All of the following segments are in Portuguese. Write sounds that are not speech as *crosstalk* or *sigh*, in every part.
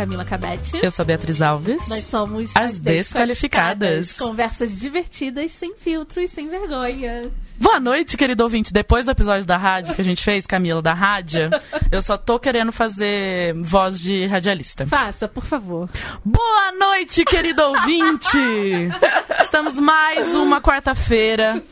Camila Cabete. Eu sou a Beatriz Alves. Nós somos as Desqualificadas. Conversas divertidas, sem filtro e sem vergonha. Boa noite, querido ouvinte. Depois do episódio da rádio que a gente fez, Camila, da rádio, *laughs* eu só tô querendo fazer voz de radialista. Faça, por favor. Boa noite, querido ouvinte! *laughs* Estamos mais uma quarta-feira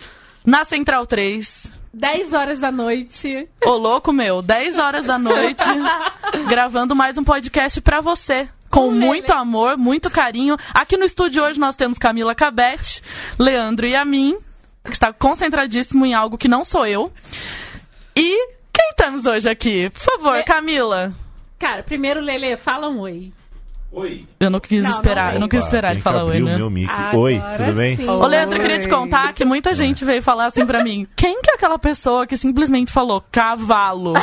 na Central 3. 10 horas da noite. Ô, louco meu, 10 horas da noite, *laughs* gravando mais um podcast pra você. Com muito amor, muito carinho. Aqui no estúdio hoje nós temos Camila Cabete, Leandro e a mim, que está concentradíssimo em algo que não sou eu. E quem estamos hoje aqui? Por favor, É- Camila. Cara, primeiro, Lele, fala um oi. Oi. Eu não quis Não, não esperar, vem. eu não quis esperar ele falar oi, né? o meu mic. Agora Oi, tudo bem? sim. Ô, Leandro, eu queria te contar que muita gente veio falar assim pra mim: quem que é aquela pessoa que simplesmente falou cavalo? *laughs*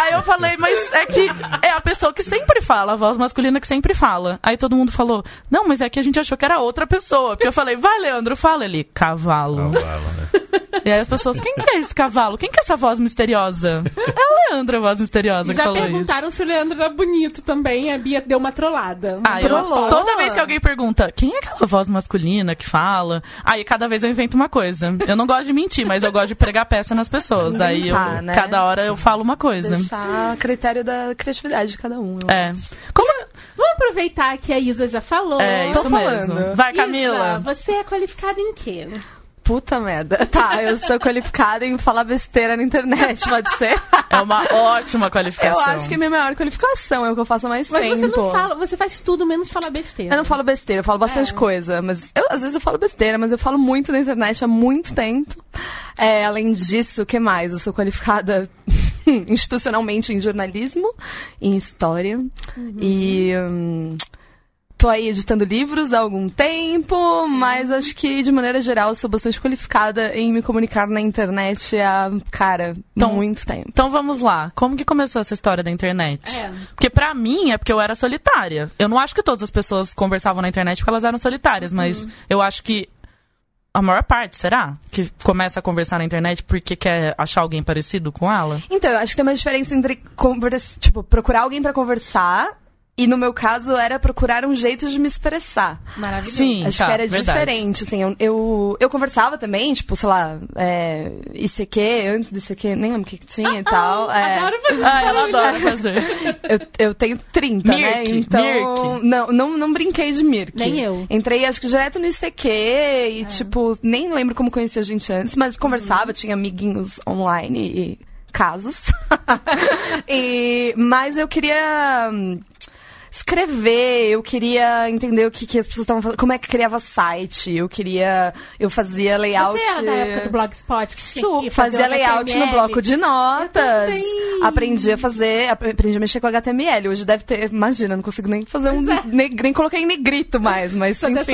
Aí eu falei, mas é que é a pessoa que sempre fala, a voz masculina que sempre fala. Aí todo mundo falou: não, mas é que a gente achou que era outra pessoa. Porque eu falei: vai, Leandro, fala ele, cavalo. Cavalo, né? E aí as pessoas: quem que é esse cavalo? Quem que é essa voz misteriosa? É o Leandro, a voz misteriosa, que Já falou isso. perguntaram se o Leandro era bonito também. A Bia deu uma trollada. Ah, eu- Trollou. toda vez que alguém pergunta quem é aquela voz masculina que fala, aí cada vez eu invento uma coisa. Eu não gosto de mentir, mas eu gosto de pregar peça nas pessoas. Daí eu, Ah, né? cada hora eu falo uma coisa. Deixar a critério da criatividade de cada um. É. Como Vamos aproveitar que a Isa já falou. é Tô isso falando. mesmo? Vai, Isa, Camila. você é qualificada em quê? Puta merda. *laughs* Tá, eu sou qualificada em falar besteira na internet, pode ser? É uma ótima qualificação. Eu acho que é minha maior qualificação, é o que eu faço mais Mas tempo. você não fala, você faz tudo menos falar besteira. Eu não falo besteira, eu falo bastante É. coisa. Mas eu, às vezes eu falo besteira, mas eu falo muito na internet há muito tempo. É, além disso, o que mais? Eu sou qualificada *laughs* institucionalmente em jornalismo, em história. E. hum, Tô aí editando livros há algum tempo, mas acho que, de maneira geral, sou bastante qualificada em me comunicar na internet há, cara, Então- muito tempo. Então vamos lá. Como que começou essa história da internet? É. Porque pra mim é porque eu era solitária. Eu não acho que todas as pessoas conversavam na internet porque elas eram solitárias, mas eu acho que a maior parte, será? Que começa a conversar na internet porque quer achar alguém parecido com ela? Então, eu acho que tem uma diferença entre tipo, procurar alguém pra conversar e, no meu caso, era procurar um jeito de me expressar. Maravilhoso. Sim, Acho tá, que era verdade. diferente, assim. Eu, eu, eu conversava também, tipo, sei lá, é, ICQ, antes do ICQ, nem lembro o que, que tinha e tal. é. Adoro fazer Ah, ela barulho. adora fazer. eu, eu tenho 30, né? Mirk, Então. Mirk. Não, não, não brinquei de Mirk. Nem eu. Entrei, acho que direto no ICQ É. e, tipo, nem lembro como conhecia a gente antes, mas conversava, tinha amiguinhos online e casos. *laughs* e, mas eu queria. Escrever, eu queria entender o que, que as pessoas estavam fazendo, como é que criava site, eu queria. Eu fazia layout. Você era da época do Blogspot? Que Su- que fazia layout no bloco de notas. Aprendi a fazer, ap- aprendi a mexer com HTML. Hoje deve ter, imagina, não consigo nem fazer um. Nem, nem coloquei em negrito mais, mas Sou enfim.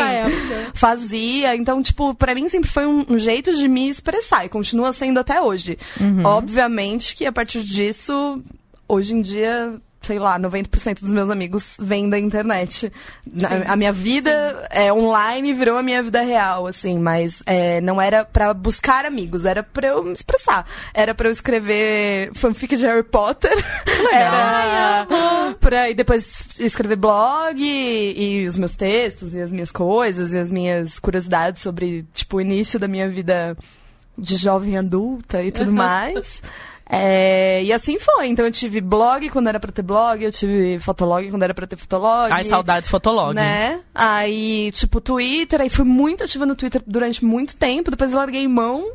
Fazia. Então, tipo, pra mim sempre foi um, um jeito de me expressar e continua sendo até hoje. Obviamente que a partir disso, hoje em dia. Sei lá, 90% dos meus amigos vêm da internet. Na- a minha vida é online virou a minha vida real, assim, mas é, não era pra buscar amigos, era pra eu me expressar. Era pra eu escrever fanfic de Harry Potter. Era pra e depois escrever blog e, e os meus textos e as minhas coisas e as minhas curiosidades sobre, tipo, o início da minha vida de jovem adulta e tudo mais. É, e assim foi. Então eu tive blog quando era pra ter blog, eu tive fotolog quando era pra ter fotolog. Ai, saudades fotolog. Né? Aí, tipo, Twitter, aí fui muito ativa no Twitter durante muito tempo, depois eu larguei mão,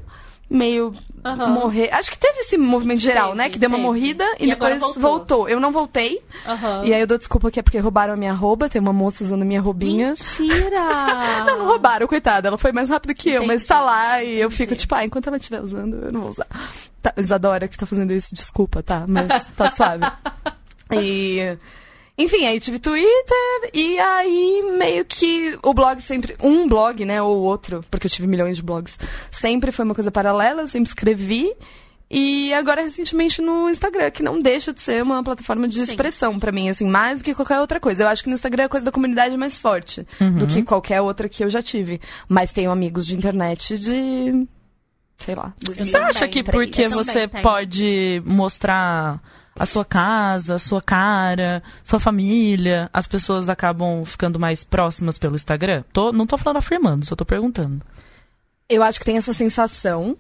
meio Aham. morrer. Acho que teve esse movimento geral, Teve, né? Que deu uma teve. morrida e, E depois voltou. voltou. Eu não voltei. Aham. E aí eu dou desculpa que é porque roubaram a minha arroba, tem uma moça usando a minha roubinha. Mentira! *laughs* Não, não roubaram, coitada. Ela foi mais rápido que eu, mas Entendi. tá lá e eu fico Entendi. tipo, ah, enquanto ela estiver usando, eu não vou usar. Tá, Isadora que tá fazendo isso, desculpa, tá? Mas tá suave. *laughs* E. Enfim, aí tive Twitter e aí meio que o blog sempre. Um blog, né? Ou outro, porque eu tive milhões de blogs. Sempre foi uma coisa paralela, eu sempre escrevi. E agora, recentemente, no Instagram, que não deixa de ser uma plataforma de expressão pra mim, assim, mais do que qualquer outra coisa. Eu acho que no Instagram é a coisa da comunidade mais forte do que qualquer outra que eu já tive. Mas tenho amigos de internet de. sei lá. Você acha que 2003. porque você pode mostrar a sua casa, a sua cara, sua família, as pessoas acabam ficando mais próximas pelo Instagram? Tô, não tô falando afirmando, só tô perguntando. Eu acho que tem essa sensação,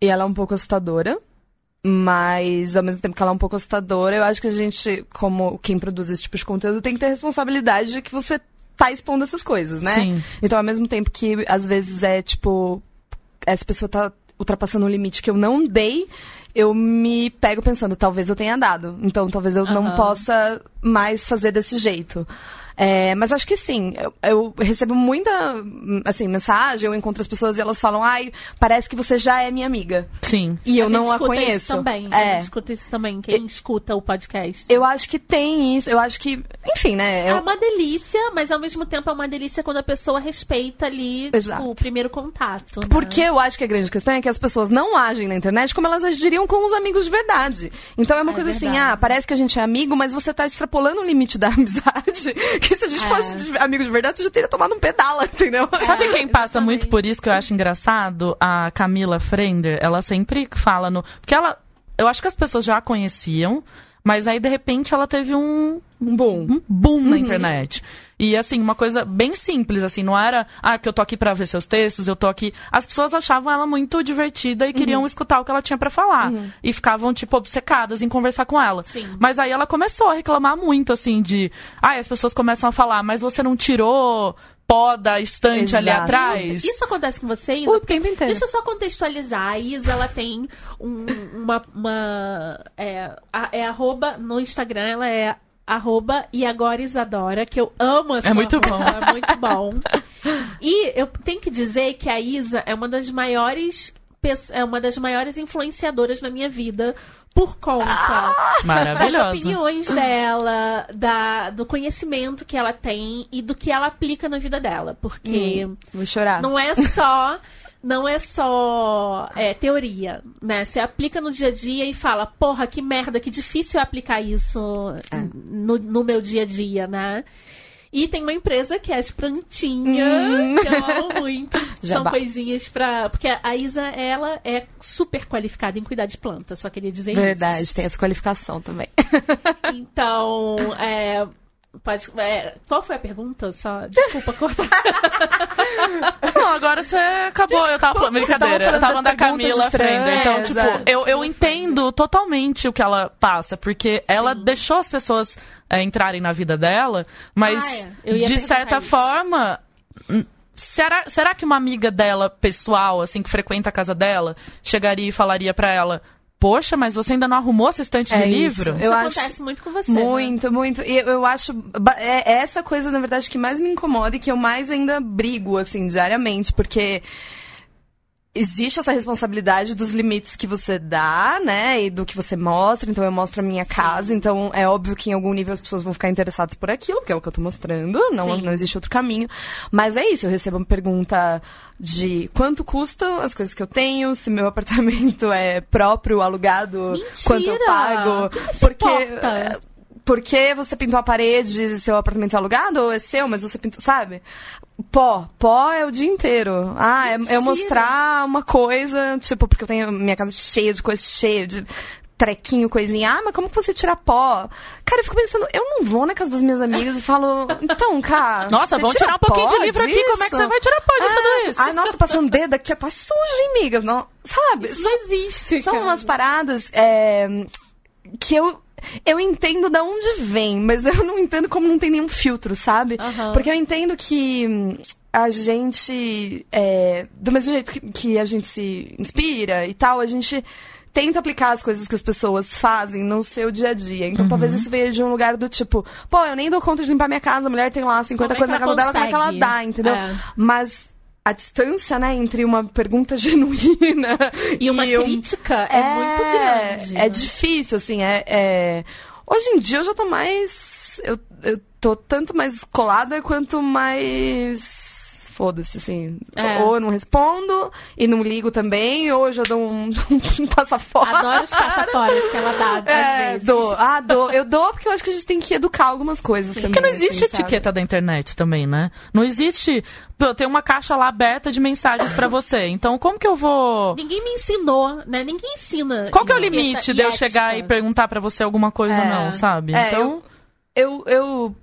e ela é um pouco assustadora. Mas, ao mesmo tempo que ela é um pouco assustadora, eu acho que a gente, como quem produz esse tipo de conteúdo, tem que ter responsabilidade de que você tá expondo essas coisas, né? Sim. Então, ao mesmo tempo que às vezes é tipo, essa pessoa tá ultrapassando um limite que eu não dei, eu me pego pensando, talvez eu tenha dado. Então, talvez eu não Aham. possa mais fazer desse jeito. É, mas acho que sim, eu, eu recebo muita, assim, mensagem, eu encontro as pessoas e elas falam, ai, parece que você já é minha amiga. Sim. E eu a não gente a escuta conheço. Isso também. A É. gente escuta isso também. Quem escuta o podcast. Eu acho que tem isso, eu acho que, enfim, né? É eu- uma delícia, mas ao mesmo tempo é uma delícia quando a pessoa respeita ali tipo, o primeiro contato. né? Porque eu acho que a grande questão é que as pessoas não agem na internet como elas agiriam com os amigos de verdade. Então é uma É coisa assim, verdade. ah, parece que a gente é amigo, mas você tá extrapolando o limite da *laughs* amizade. Que se a gente É. fosse de- amigo de verdade, você já teria tomado um pedala, *laughs* entendeu? Sabe É, quem passa exatamente. muito por isso que eu acho engraçado? A Camila Frender. Ela sempre fala no. Porque ela. Eu acho que as pessoas já a conheciam, mas aí de repente ela teve um, Um bom. um boom na internet. E assim, uma coisa bem simples, assim, não era, ah, porque eu tô aqui pra ver seus textos, eu tô aqui. As pessoas achavam ela muito divertida e queriam escutar o que ela tinha pra falar. E ficavam, tipo, obcecadas em conversar com ela. Sim. Mas aí ela começou a reclamar muito, assim, de. Ah, as pessoas começam a falar, mas você não tirou pó da estante ali Exato. atrás. Isso acontece com você, Isa? O tempo inteiro. Deixa eu só contextualizar. A Isa, ela tem um- uma... uma é, é arroba... No Instagram, ela é arroba e agora Isadora, que eu amo essa É muito arroba, bom. É muito bom. E eu tenho que dizer que a Isa é uma das maiores... É uma das maiores influenciadoras na minha vida por conta das Maravilhosa. opiniões dela, da, do conhecimento que ela tem e do que ela aplica na vida dela. Porque Vou chorar. não é só. Não é só é, teoria, né? Você aplica no dia a dia e fala, porra, que merda, que difícil é aplicar isso no, no meu dia a dia, né? E tem uma empresa que é as plantinhas, que eu amo muito. *laughs* São coisinhas pra. Porque a Isa, ela é super qualificada em cuidar de plantas, só queria dizer Verdade, isso. tem essa qualificação também. *laughs* Então, é, pode, é, qual foi a pergunta? Só, desculpa cortar. *laughs* Não, agora você acabou. Eu tava falando, brincadeira. Vocês eu estavam tava falando da falando Camila. Então, tipo, é. eu, eu entendo totalmente o que ela passa, porque ela deixou as pessoas é, entrarem na vida dela, mas Ah, é. De certa isso. forma. hum, Será, será que uma amiga dela, pessoal, assim, que frequenta a casa dela, chegaria e falaria pra ela: Poxa, mas você ainda não arrumou essa estante de É isso. livro? Isso Eu acho- acontece muito com você. né? Muito, muito. E eu, acho. É, é essa coisa, na verdade, que mais me incomoda e que eu mais ainda brigo, assim, diariamente, porque. Existe essa responsabilidade dos limites que você dá, né? E do que você mostra. Então, eu mostro a minha casa. Então, é óbvio que em algum nível as pessoas vão ficar interessadas por aquilo, que é o que eu tô mostrando. Não, Sim. não existe outro caminho. Mas é isso. Eu recebo uma pergunta de quanto custam as coisas que eu tenho, se meu *laughs* apartamento é próprio, alugado, quanto eu Mentira! pago. Que porque. importa? Porque você pintou a parede, seu apartamento é alugado ou é seu, mas você pintou, sabe? Pó, pó é o dia inteiro. Ah, é, é mostrar uma coisa, tipo, porque eu tenho minha casa cheia de coisa, cheia de trequinho, coisinha. Ah, mas como que você tira pó? Cara, eu fico pensando, eu não vou na casa das minhas amigas e falo, então, cara. *laughs* Nossa, vamos tira tirar um pouquinho de livro aqui. Como é que disso? você vai tirar pó de Ah, tudo isso? Ai, nossa, tá passando dedo aqui, tá sujo, hein, amiga? Não, sabe? Isso não existe. São cara. umas paradas é, que eu. Eu entendo da onde vem, mas eu não entendo como não tem nenhum filtro, sabe? Aham. Porque eu entendo que hum, a gente. é, do mesmo jeito que, que a gente se inspira e tal, a gente tenta aplicar as coisas que as pessoas fazem no seu dia a dia. Então talvez isso venha de um lugar do tipo, pô, eu nem dou conta de limpar minha casa, a mulher tem lá 50 Como é coisas na casa dela, como é que ela dá, entendeu? É. Mas a distância, né, entre uma pergunta *laughs* genuína E uma um- crítica é, muito grande. É difícil, assim, é, é- Hoje em dia eu já tô mais... Eu, eu tô tanto mais colada quanto mais foda-se, assim. É. Ou eu não respondo e não ligo também, ou eu já dou um, *laughs* um passafora. Adoro os passaforas que ela dá, às É, vezes. dou. Ah, dou. Eu dou porque eu acho que a gente tem que educar algumas coisas também. Porque não existe assim, sabe? etiqueta da internet também, né? Não existe. Pô, tem uma caixa lá aberta de mensagens pra você. Então, como que eu vou. Ninguém me ensinou, né? Ninguém ensina. Qual que é o limite de eu chegar e ética. perguntar pra você alguma coisa ou É. não, sabe? É, então. eu, eu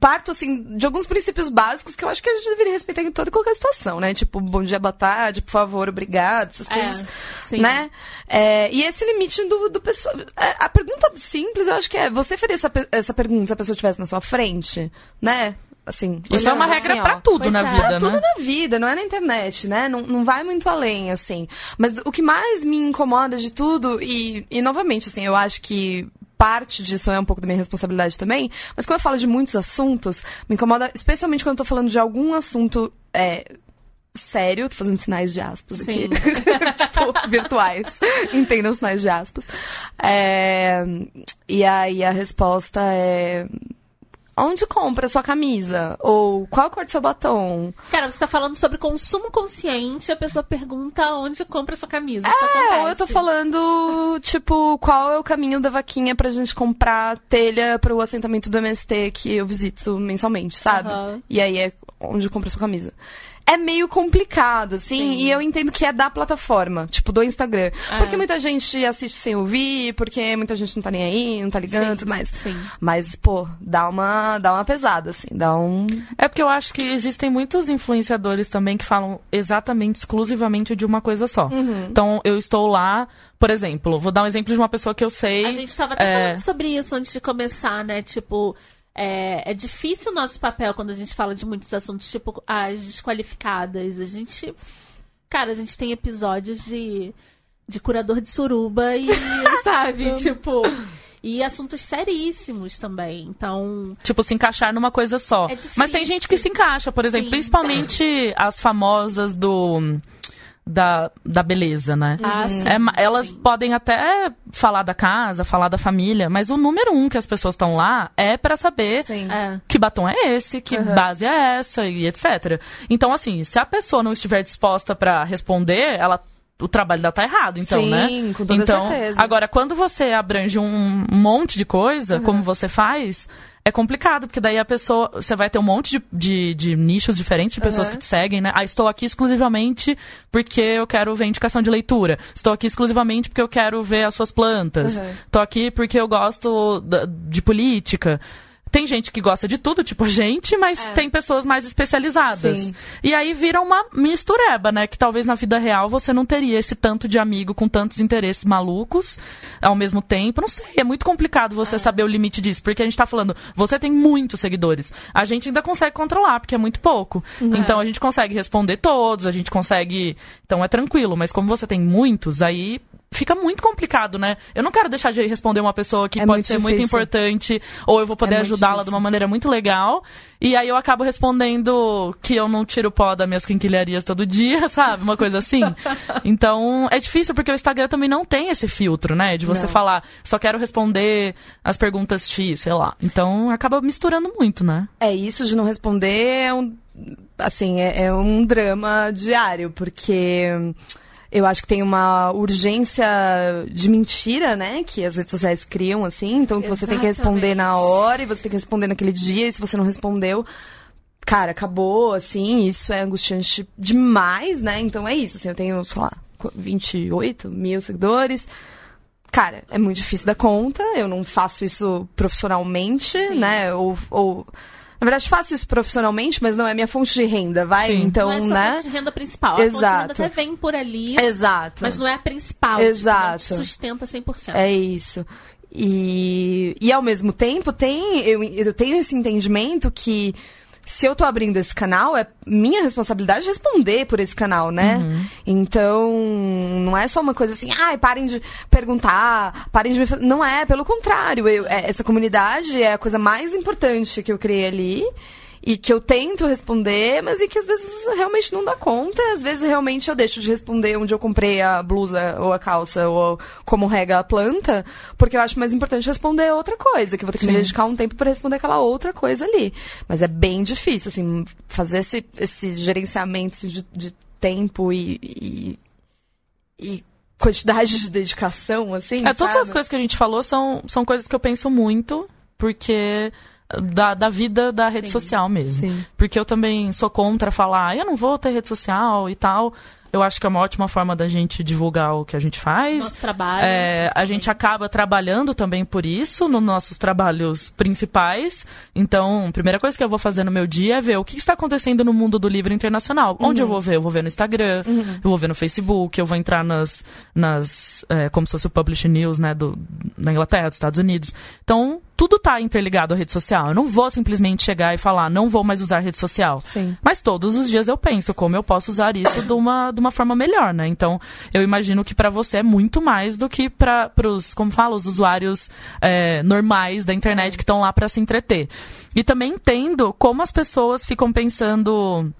parto, assim, de alguns princípios básicos que eu acho que a gente deveria respeitar em toda e qualquer situação, né? Tipo, bom dia, boa tarde, por favor, obrigado, essas É, coisas, né? É, e esse limite do, do pessoal... é, A pergunta simples, eu acho que é, você faria essa, essa pergunta se a pessoa estivesse na sua frente, né? Assim, Isso é uma regra assim, ó. pra tudo Pois na é. vida, Pra né? tudo na vida, não é na internet, né? Não, não vai muito além, assim. Mas o que mais me incomoda de tudo, e, e novamente, assim, eu acho que parte disso é um pouco da minha responsabilidade também, mas quando eu falo de muitos assuntos, me incomoda, especialmente quando eu tô falando de algum assunto. É, Sério, tô fazendo sinais de aspas aqui. Sim. *laughs* tipo, virtuais. Entendam os sinais de aspas. É, e aí a resposta é. Onde compra a sua camisa? Ou qual a cor do seu batom? Cara, você tá falando sobre consumo consciente, a pessoa pergunta onde compra essa camisa. É, ou eu tô falando, tipo, qual é o caminho da vaquinha pra gente comprar telha pro assentamento do MST que eu visito mensalmente, sabe? Aham. E aí é onde compra sua camisa. É meio complicado, assim, Sim. e eu entendo que é da plataforma, tipo, do Instagram. É. Porque muita gente assiste sem ouvir, porque muita gente não tá nem aí, não tá ligando, Sim, tudo mais. sim. Mas, pô, dá uma, dá uma pesada, assim, dá um... É porque eu acho que existem muitos influenciadores também que falam exatamente, exclusivamente de uma coisa só. Uhum. Então, eu estou lá, por exemplo, vou dar um exemplo de uma pessoa que eu sei. A gente tava até é, falando sobre isso antes de começar, né? Tipo, é, é difícil o nosso papel quando a gente fala de muitos assuntos, tipo as desqualificadas. A gente. Cara, a gente tem episódios de, de curador de suruba e, *laughs* sabe? tipo. E assuntos seríssimos também. Então. Tipo, se encaixar numa coisa só. É difícil. Mas tem gente que se encaixa, por exemplo, Sim. principalmente as famosas do. Da, da beleza, né? Ah, sim, É elas sim. podem até falar da casa, falar da família, mas o número um que as pessoas estão lá é pra saber Sim. É. que batom é esse, que base é essa e etc. Então, assim, se a pessoa não estiver disposta pra responder, ela o trabalho dela tá errado, então, Sim, né? com toda então, certeza. agora quando você abrange um monte de coisa, como você faz, é complicado, porque daí a pessoa, você vai ter um monte de, de, de nichos diferentes de pessoas Uhum. que te seguem, né? Ah, estou aqui exclusivamente porque eu quero ver indicação de leitura. Estou aqui exclusivamente porque eu quero ver as suas plantas. Uhum. Estou aqui porque eu gosto da- de política. Tem gente que gosta de tudo, tipo a gente, mas É. tem pessoas mais especializadas. Sim. E aí vira uma mistureba, né? Que talvez na vida real você não teria esse tanto de amigo com tantos interesses malucos ao mesmo tempo. Não sei, é muito complicado você saber o limite disso. Porque a gente tá falando, você tem muitos seguidores. A gente ainda consegue controlar, porque é muito pouco. Então a gente consegue responder todos, a gente consegue. Então é tranquilo. Mas como você tem muitos, aí. Fica muito complicado, né? Eu não quero deixar de responder uma pessoa que É pode muito ser muito difícil. importante, ou eu vou poder É muito ajudá-la de uma maneira muito legal. E aí eu acabo respondendo que eu não tiro pó das minhas quinquilharias todo dia, *laughs* sabe? Uma coisa assim. Então, é difícil porque o Instagram também não tem esse filtro, né? De você Não. falar, só quero responder as perguntas X, sei lá. Então, acaba misturando muito, né? É, isso de não responder é um. Assim, é, é um drama diário, porque eu acho que tem uma urgência de mentira, né? Que as redes sociais criam, assim. Então, que você tem que responder na hora e você tem que responder naquele dia, e se você não respondeu. Cara, acabou, assim, isso é angustiante demais, né? Então é isso, assim, eu tenho, sei lá, 28 mil seguidores. Cara, é muito difícil dar conta, eu não faço isso profissionalmente, né? Ou, ou. Na verdade, faço isso profissionalmente, mas não é minha fonte de renda, vai? Sim. Então, não é só né? fonte de renda principal. A fonte de renda Exato. até vem por ali, Exato. mas não é a principal. Exato. Tipo, não te sustenta 100%. É isso. E, e ao mesmo tempo, tem, eu, eu tenho esse entendimento que se eu tô abrindo esse canal, é minha responsabilidade responder por esse canal, né? Então, não é só uma coisa assim, ai, parem de perguntar, parem de me fa-" Não é, pelo contrário. Eu, é- essa comunidade é a coisa mais importante que eu criei ali. E que eu tento responder, mas e que às vezes realmente não dá conta. Às vezes realmente eu deixo de responder onde eu comprei a blusa ou a calça ou como rega a planta, porque eu acho mais importante responder outra coisa, que eu vou ter que Sim. me dedicar um tempo para responder aquela outra coisa ali. Mas é bem difícil, assim, fazer esse, esse gerenciamento assim, de, de tempo e, e, e quantidade de dedicação, assim. É, todas as coisas que a gente falou são, são coisas que eu penso muito, porque da, da vida da rede sim, social mesmo. Sim. Porque eu também sou contra falar, eu não vou ter rede social e tal. Eu acho que é uma ótima forma da gente divulgar o que a gente faz. Nosso trabalho. É, a gente acaba trabalhando também por isso, nos nossos trabalhos principais. Então, a primeira coisa que eu vou fazer no meu dia é ver o que está acontecendo no mundo do livro internacional. Uhum. Onde eu vou ver? Eu vou ver no Instagram, uhum. eu vou ver no Facebook, eu vou entrar nas, nas é, como se fosse o Publish News, né, do, na Inglaterra, dos Estados Unidos. Então, tudo está interligado à rede social. Eu não vou simplesmente chegar e falar, não vou mais usar rede social. Sim. Mas todos os dias eu penso como eu posso usar isso de uma, de uma forma melhor, né? Então, eu imagino que para você é muito mais do que para os, como fala, os usuários é, normais da internet que estão lá para se entreter. E também entendo como as pessoas ficam pensando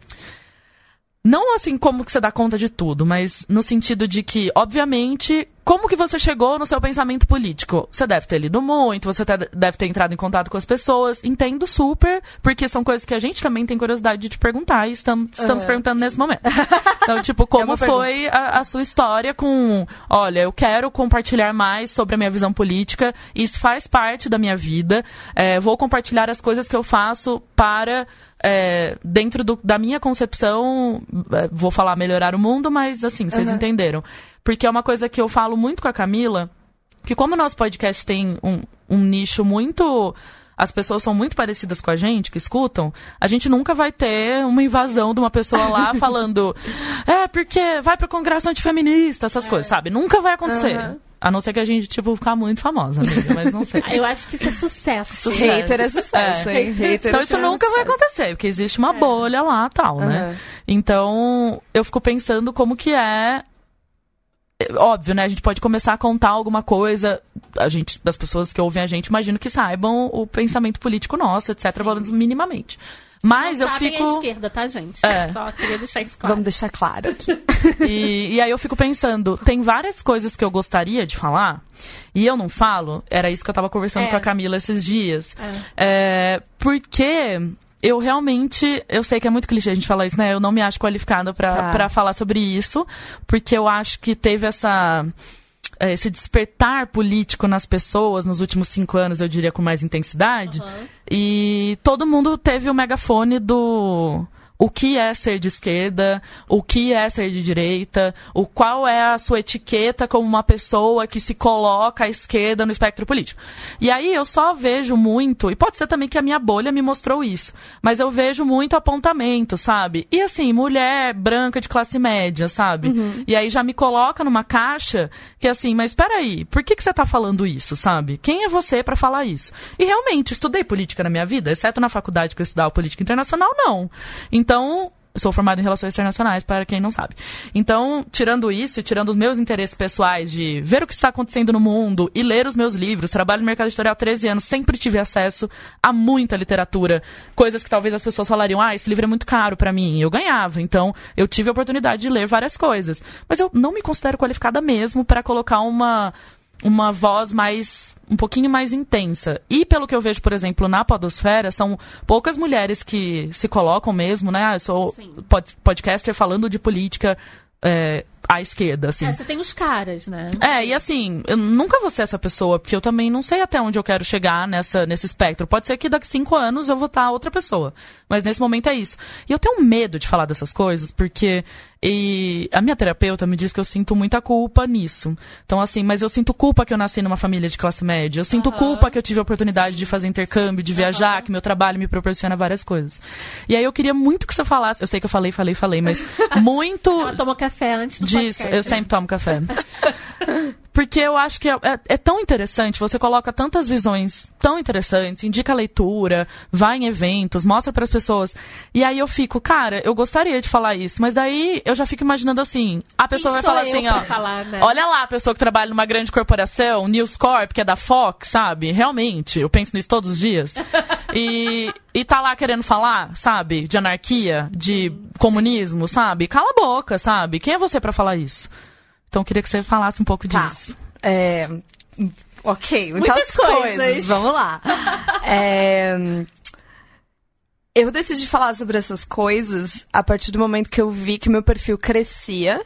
não assim como que você dá conta de tudo, mas no sentido de que, obviamente, como que você chegou no seu pensamento político? Você deve ter lido muito, você deve ter entrado em contato com as pessoas. Entendo super, porque são coisas que a gente também tem curiosidade de te perguntar e estamos, estamos uhum. perguntando nesse momento. *laughs* Então, tipo, é como é foi a, a, sua história com, olha, eu quero compartilhar mais sobre a minha visão política, isso faz parte da minha vida, é, vou compartilhar as coisas que eu faço para é, dentro do, da minha concepção, é, vou falar melhorar o mundo, mas assim, vocês uhum. entenderam. Porque é uma coisa que eu falo muito com a Camila, que como o nosso podcast tem um, um nicho muito as pessoas são muito parecidas com a gente, que escutam, a gente nunca vai ter uma invasão de uma pessoa lá *laughs* falando é, porque vai pro congresso antifeminista, essas é. coisas, sabe? Nunca vai acontecer. Uhum. A não ser que a gente, tipo, ficar muito famosa, amiga, mas não sei. *laughs* Eu acho que isso é sucesso. sucesso. Hater é sucesso, é. hein? Hater então isso nunca vai acontecer, porque existe uma é. bolha lá tal, uhum. né? Então, eu fico pensando como que é óbvio, né? A gente pode começar a contar alguma coisa. A gente, das pessoas que ouvem a gente, imagino que saibam o pensamento político nosso, etc., pelo menos minimamente. Mas não eu fico. a esquerda, tá, gente? É. Só queria deixar isso claro. Vamos deixar claro aqui. *laughs* e, e aí eu fico pensando, tem várias coisas que eu gostaria de falar e eu não falo. Era isso que eu tava conversando é. com a Camila esses dias. É. É, porque eu realmente, eu sei que é muito clichê a gente falar isso, né? Eu não me acho qualificada para tá. falar sobre isso, porque eu acho que teve essa é, esse despertar político nas pessoas nos últimos cinco anos, eu diria com mais intensidade. Uhum. E todo mundo teve o megafone do o que é ser de esquerda, o que é ser de direita, o qual é a sua etiqueta como uma pessoa que se coloca à esquerda no espectro político. E aí eu só vejo muito, e pode ser também que a minha bolha me mostrou isso, mas eu vejo muito apontamento, sabe? E assim, mulher branca de classe média, sabe? Uhum. E aí já me coloca numa caixa que assim, mas espera aí, por que, que você tá falando isso, sabe? Quem é você para falar isso? E realmente, estudei política na minha vida, exceto na faculdade que eu estudava política internacional, não. Então, sou formado em relações internacionais, para quem não sabe. Então, tirando isso, tirando os meus interesses pessoais de ver o que está acontecendo no mundo e ler os meus livros, trabalho no mercado editorial há 13 anos, sempre tive acesso a muita literatura, coisas que talvez as pessoas falariam, ah, esse livro é muito caro para mim, eu ganhava. Então, eu tive a oportunidade de ler várias coisas. Mas eu não me considero qualificada mesmo para colocar uma uma voz mais um pouquinho mais intensa. E pelo que eu vejo, por exemplo, na podosfera, são poucas mulheres que se colocam mesmo, né? Ah, eu sou pod podcaster falando de política é, à esquerda, assim. É, você tem os caras, né? É, e assim, eu nunca vou ser essa pessoa, porque eu também não sei até onde eu quero chegar nessa, nesse espectro. Pode ser que daqui cinco anos eu vou estar outra pessoa. Mas nesse momento é isso. E eu tenho medo de falar dessas coisas, porque e a minha terapeuta me diz que eu sinto muita culpa nisso. Então, assim, mas eu sinto culpa que eu nasci numa família de classe média. Eu sinto uhum. culpa que eu tive a oportunidade de fazer intercâmbio, de viajar, uhum. que meu trabalho me proporciona várias coisas. E aí eu queria muito que você falasse. Eu sei que eu falei, falei, falei, mas *laughs* muito. Ela tomou café antes do disso. Podcast. Eu sempre tomo café. *laughs* Porque eu acho que é, é, é, tão interessante, você coloca tantas visões tão interessantes, indica leitura, vai em eventos, mostra para as pessoas. E aí eu fico, cara, eu gostaria de falar isso, mas daí eu já fico imaginando assim, a pessoa vai falar assim, ó, falar, né? olha lá a pessoa que trabalha numa grande corporação, News Corp, que é da Fox, sabe? Realmente, eu penso nisso todos os dias. e e tá lá querendo falar, sabe? De anarquia, de comunismo, sabe? Cala a boca, sabe? Quem é você para falar isso? Então eu queria que você falasse um pouco Tá. disso. É, ok, muitas Muitas coisas. coisas. Vamos lá. *laughs* É, eu decidi falar sobre essas coisas a partir do momento que eu vi que meu perfil crescia.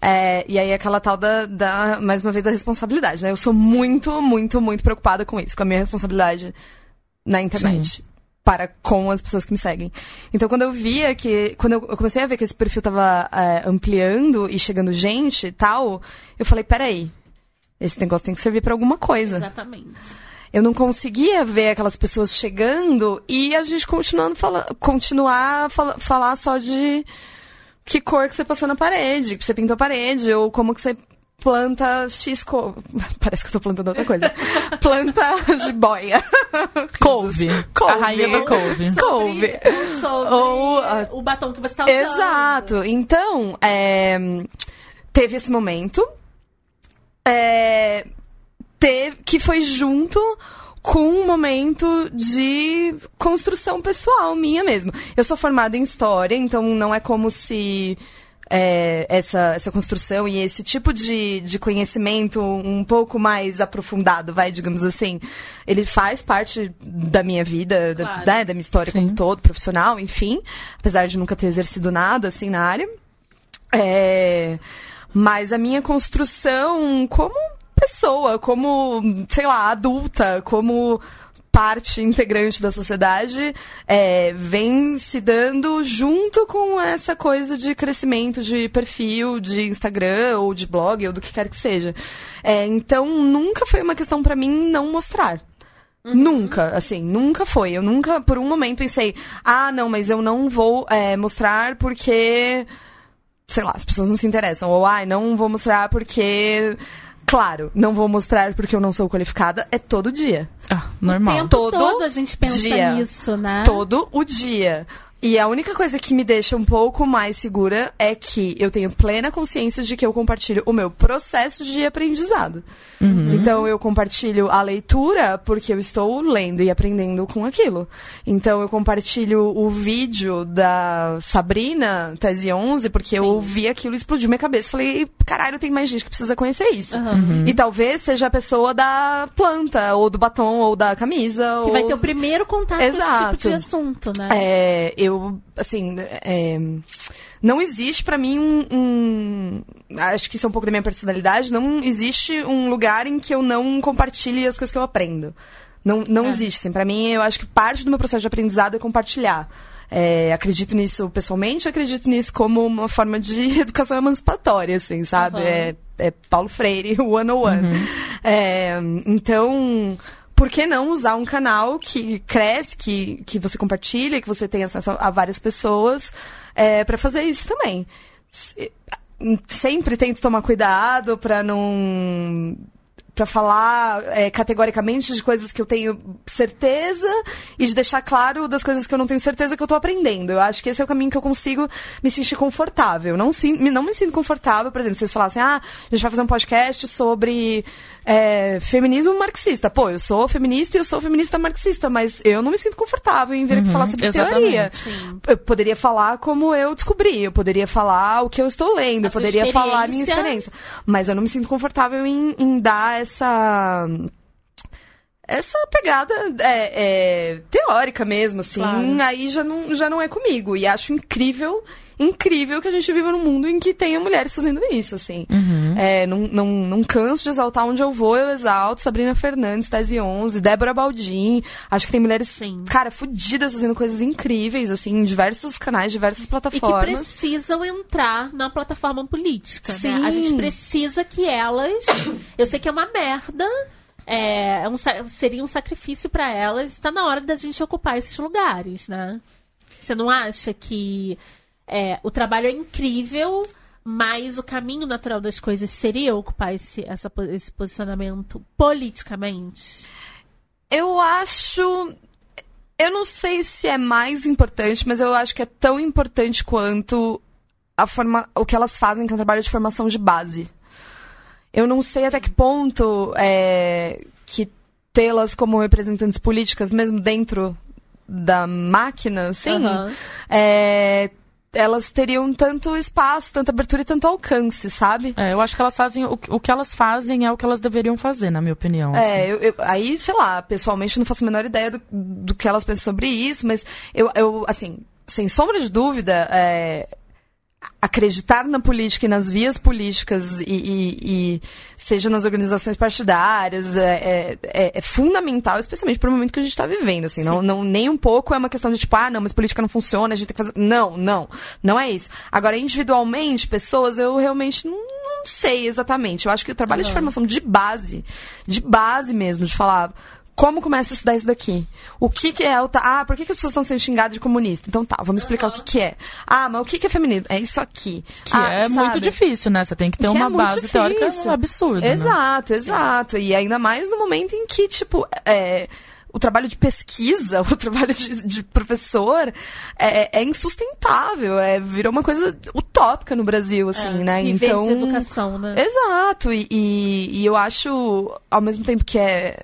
É, e aí aquela tal da, da, mais uma vez, da responsabilidade, né? Eu sou muito, muito, muito preocupada com isso, com a minha responsabilidade na internet. Para com as pessoas que me seguem. Então, quando eu via que. Quando eu comecei a ver que esse perfil tava é, ampliando e chegando gente e tal, eu falei: peraí, esse negócio tem que servir pra alguma coisa. Exatamente. Eu não conseguia ver aquelas pessoas chegando e a gente continuando fala, continuar a fala, falar só de que cor que você passou na parede, que você pintou a parede, ou como que você planta X cor. *laughs* Parece que eu tô plantando outra coisa. planta *laughs* jiboia. Couve. Couve. A rainha da couve. Couve. Ou sobre Ou, ah, o batom que você tá usando. Exato. Então, é, teve esse momento. é, teve, que foi junto com um momento de construção pessoal minha mesmo. Eu sou formada em história, então não é como se é, essa, essa construção e esse tipo de, de conhecimento um pouco mais aprofundado, vai, digamos assim, ele faz parte da minha vida, da, Claro. né, da minha história como Sim. um todo, profissional, enfim, apesar de nunca ter exercido nada assim na área. É, mas a minha construção como pessoa, como, sei lá, adulta, como parte integrante da sociedade, é, vem se dando junto com essa coisa de crescimento de perfil, de Instagram ou de blog ou do que quer que seja. É, então, nunca foi uma questão pra mim não mostrar. Nunca, assim, nunca foi. Eu nunca, por um momento, pensei, ah, não, mas eu não vou é, mostrar porque sei lá, as pessoas não se interessam. Ou, ai, não vou mostrar porque. Claro, não vou mostrar porque eu não sou qualificada. É todo dia. Ah, O normal. tempo Todo todo, a gente pensa dia. nisso, né? Todo o dia. E a única coisa que me deixa um pouco mais segura é que eu tenho plena consciência de que eu compartilho o meu processo de aprendizado. Então eu compartilho a leitura porque eu estou lendo e aprendendo com aquilo. Então eu compartilho o vídeo da Sabrina, Tese 11, porque eu ouvi aquilo e explodiu minha cabeça. Falei, caralho, tem mais gente que precisa conhecer isso. E talvez seja a pessoa da planta, ou do batom, ou da camisa. Que ou... vai ter o primeiro contato com esse Exato. tipo de assunto, né? É, eu, assim, é, não existe pra mim um, um- Acho que isso é um pouco da minha personalidade. Não existe um lugar em que eu não compartilhe as coisas que eu aprendo. Não, não É. existe. Assim, pra mim, eu acho que parte do meu processo de aprendizado é compartilhar. É, acredito nisso pessoalmente, acredito nisso como uma forma de *laughs* educação emancipatória, assim, sabe? Aham. É, é Paulo Freire, *laughs* one on one. É, então, por que não usar um canal que cresce, que, que você compartilha, que você tem acesso a várias pessoas, é, para fazer isso também? Se- Sempre tento tomar cuidado pra não Pra falar é, categoricamente de coisas que eu tenho certeza e de deixar claro das coisas que eu não tenho certeza que eu tô aprendendo. Eu acho que esse é o caminho que eu consigo me sentir confortável. Não, não me sinto confortável, por exemplo, vocês falassem, ah, a gente vai fazer um podcast sobre é, feminismo marxista. Pô, eu sou feminista e eu sou feminista marxista, mas eu não me sinto confortável em vir aqui falar sobre exatamente. teoria. Eu poderia falar como eu descobri, eu poderia falar o que eu estou lendo, A eu poderia falar a minha experiência. experiência. Mas eu não me sinto confortável em, em dar essa. Essa pegada é, é, teórica mesmo, assim, Claro. aí já não, já não é comigo. E acho incrível, incrível que a gente viva num mundo em que tenha mulheres fazendo isso, assim. É, não, não, não canso de exaltar onde eu vou, eu exalto. Sabrina Fernandes, Tese 11, Débora Baldin. Acho que tem mulheres, Sim. cara, fodidas fazendo coisas incríveis, assim, em diversos canais, diversas E que plataformas. precisam entrar na plataforma política, Sim. né? A gente precisa que elas. *coughs* Eu sei que é uma merda. É, é um seria um sacrifício pra elas. Está na hora da gente ocupar esses lugares, né? Você não acha que é, o trabalho é incrível, mas o caminho natural das coisas seria ocupar esse, essa esse posicionamento politicamente? Eu acho. Eu não sei se é mais importante, mas eu acho que é tão importante quanto a forma, o que elas fazem, que é um trabalho de formação de base. Eu não sei até que ponto é, que tê-las como representantes políticas, mesmo dentro da máquina, assim, Aham. é, elas teriam tanto espaço, tanta abertura e tanto alcance, sabe? É, eu acho que elas fazem. O, o que elas fazem é o que elas deveriam fazer, na minha opinião. assim. É, eu, eu- aí, sei lá, pessoalmente eu não faço a menor ideia do, do que elas pensam sobre isso, mas eu, eu assim, sem sombra de dúvida, é, acreditar na política e nas vias políticas e, e- e seja nas organizações partidárias é, é- é- é fundamental, especialmente para o momento que a gente está vivendo, assim, não, não nem um pouco é uma questão de tipo, ah, não, mas política não funciona, a gente tem que fazer, não, não, não é isso. Agora, individualmente, pessoas, eu realmente não, não sei exatamente, eu acho que o trabalho de formação de base, de base mesmo, de falar como começa a estudar isso daqui? O que, que é o. ta- Ah, por que, que as pessoas estão sendo xingadas de comunista? Então tá, vamos explicar o que, que é. Ah, mas o que, que é feminismo? É isso aqui. Que Ah, é muito sabe? difícil, né? Você tem que ter Que é uma muito base teórica absurda. né? Exato, exato. E ainda mais no momento em que, tipo, é, o trabalho de pesquisa, *laughs* o trabalho de, de professor é, é insustentável. É, virou uma coisa utópica no Brasil, assim, né? Viver então, de educação, né? Exato, e, e, e eu acho, ao mesmo tempo que é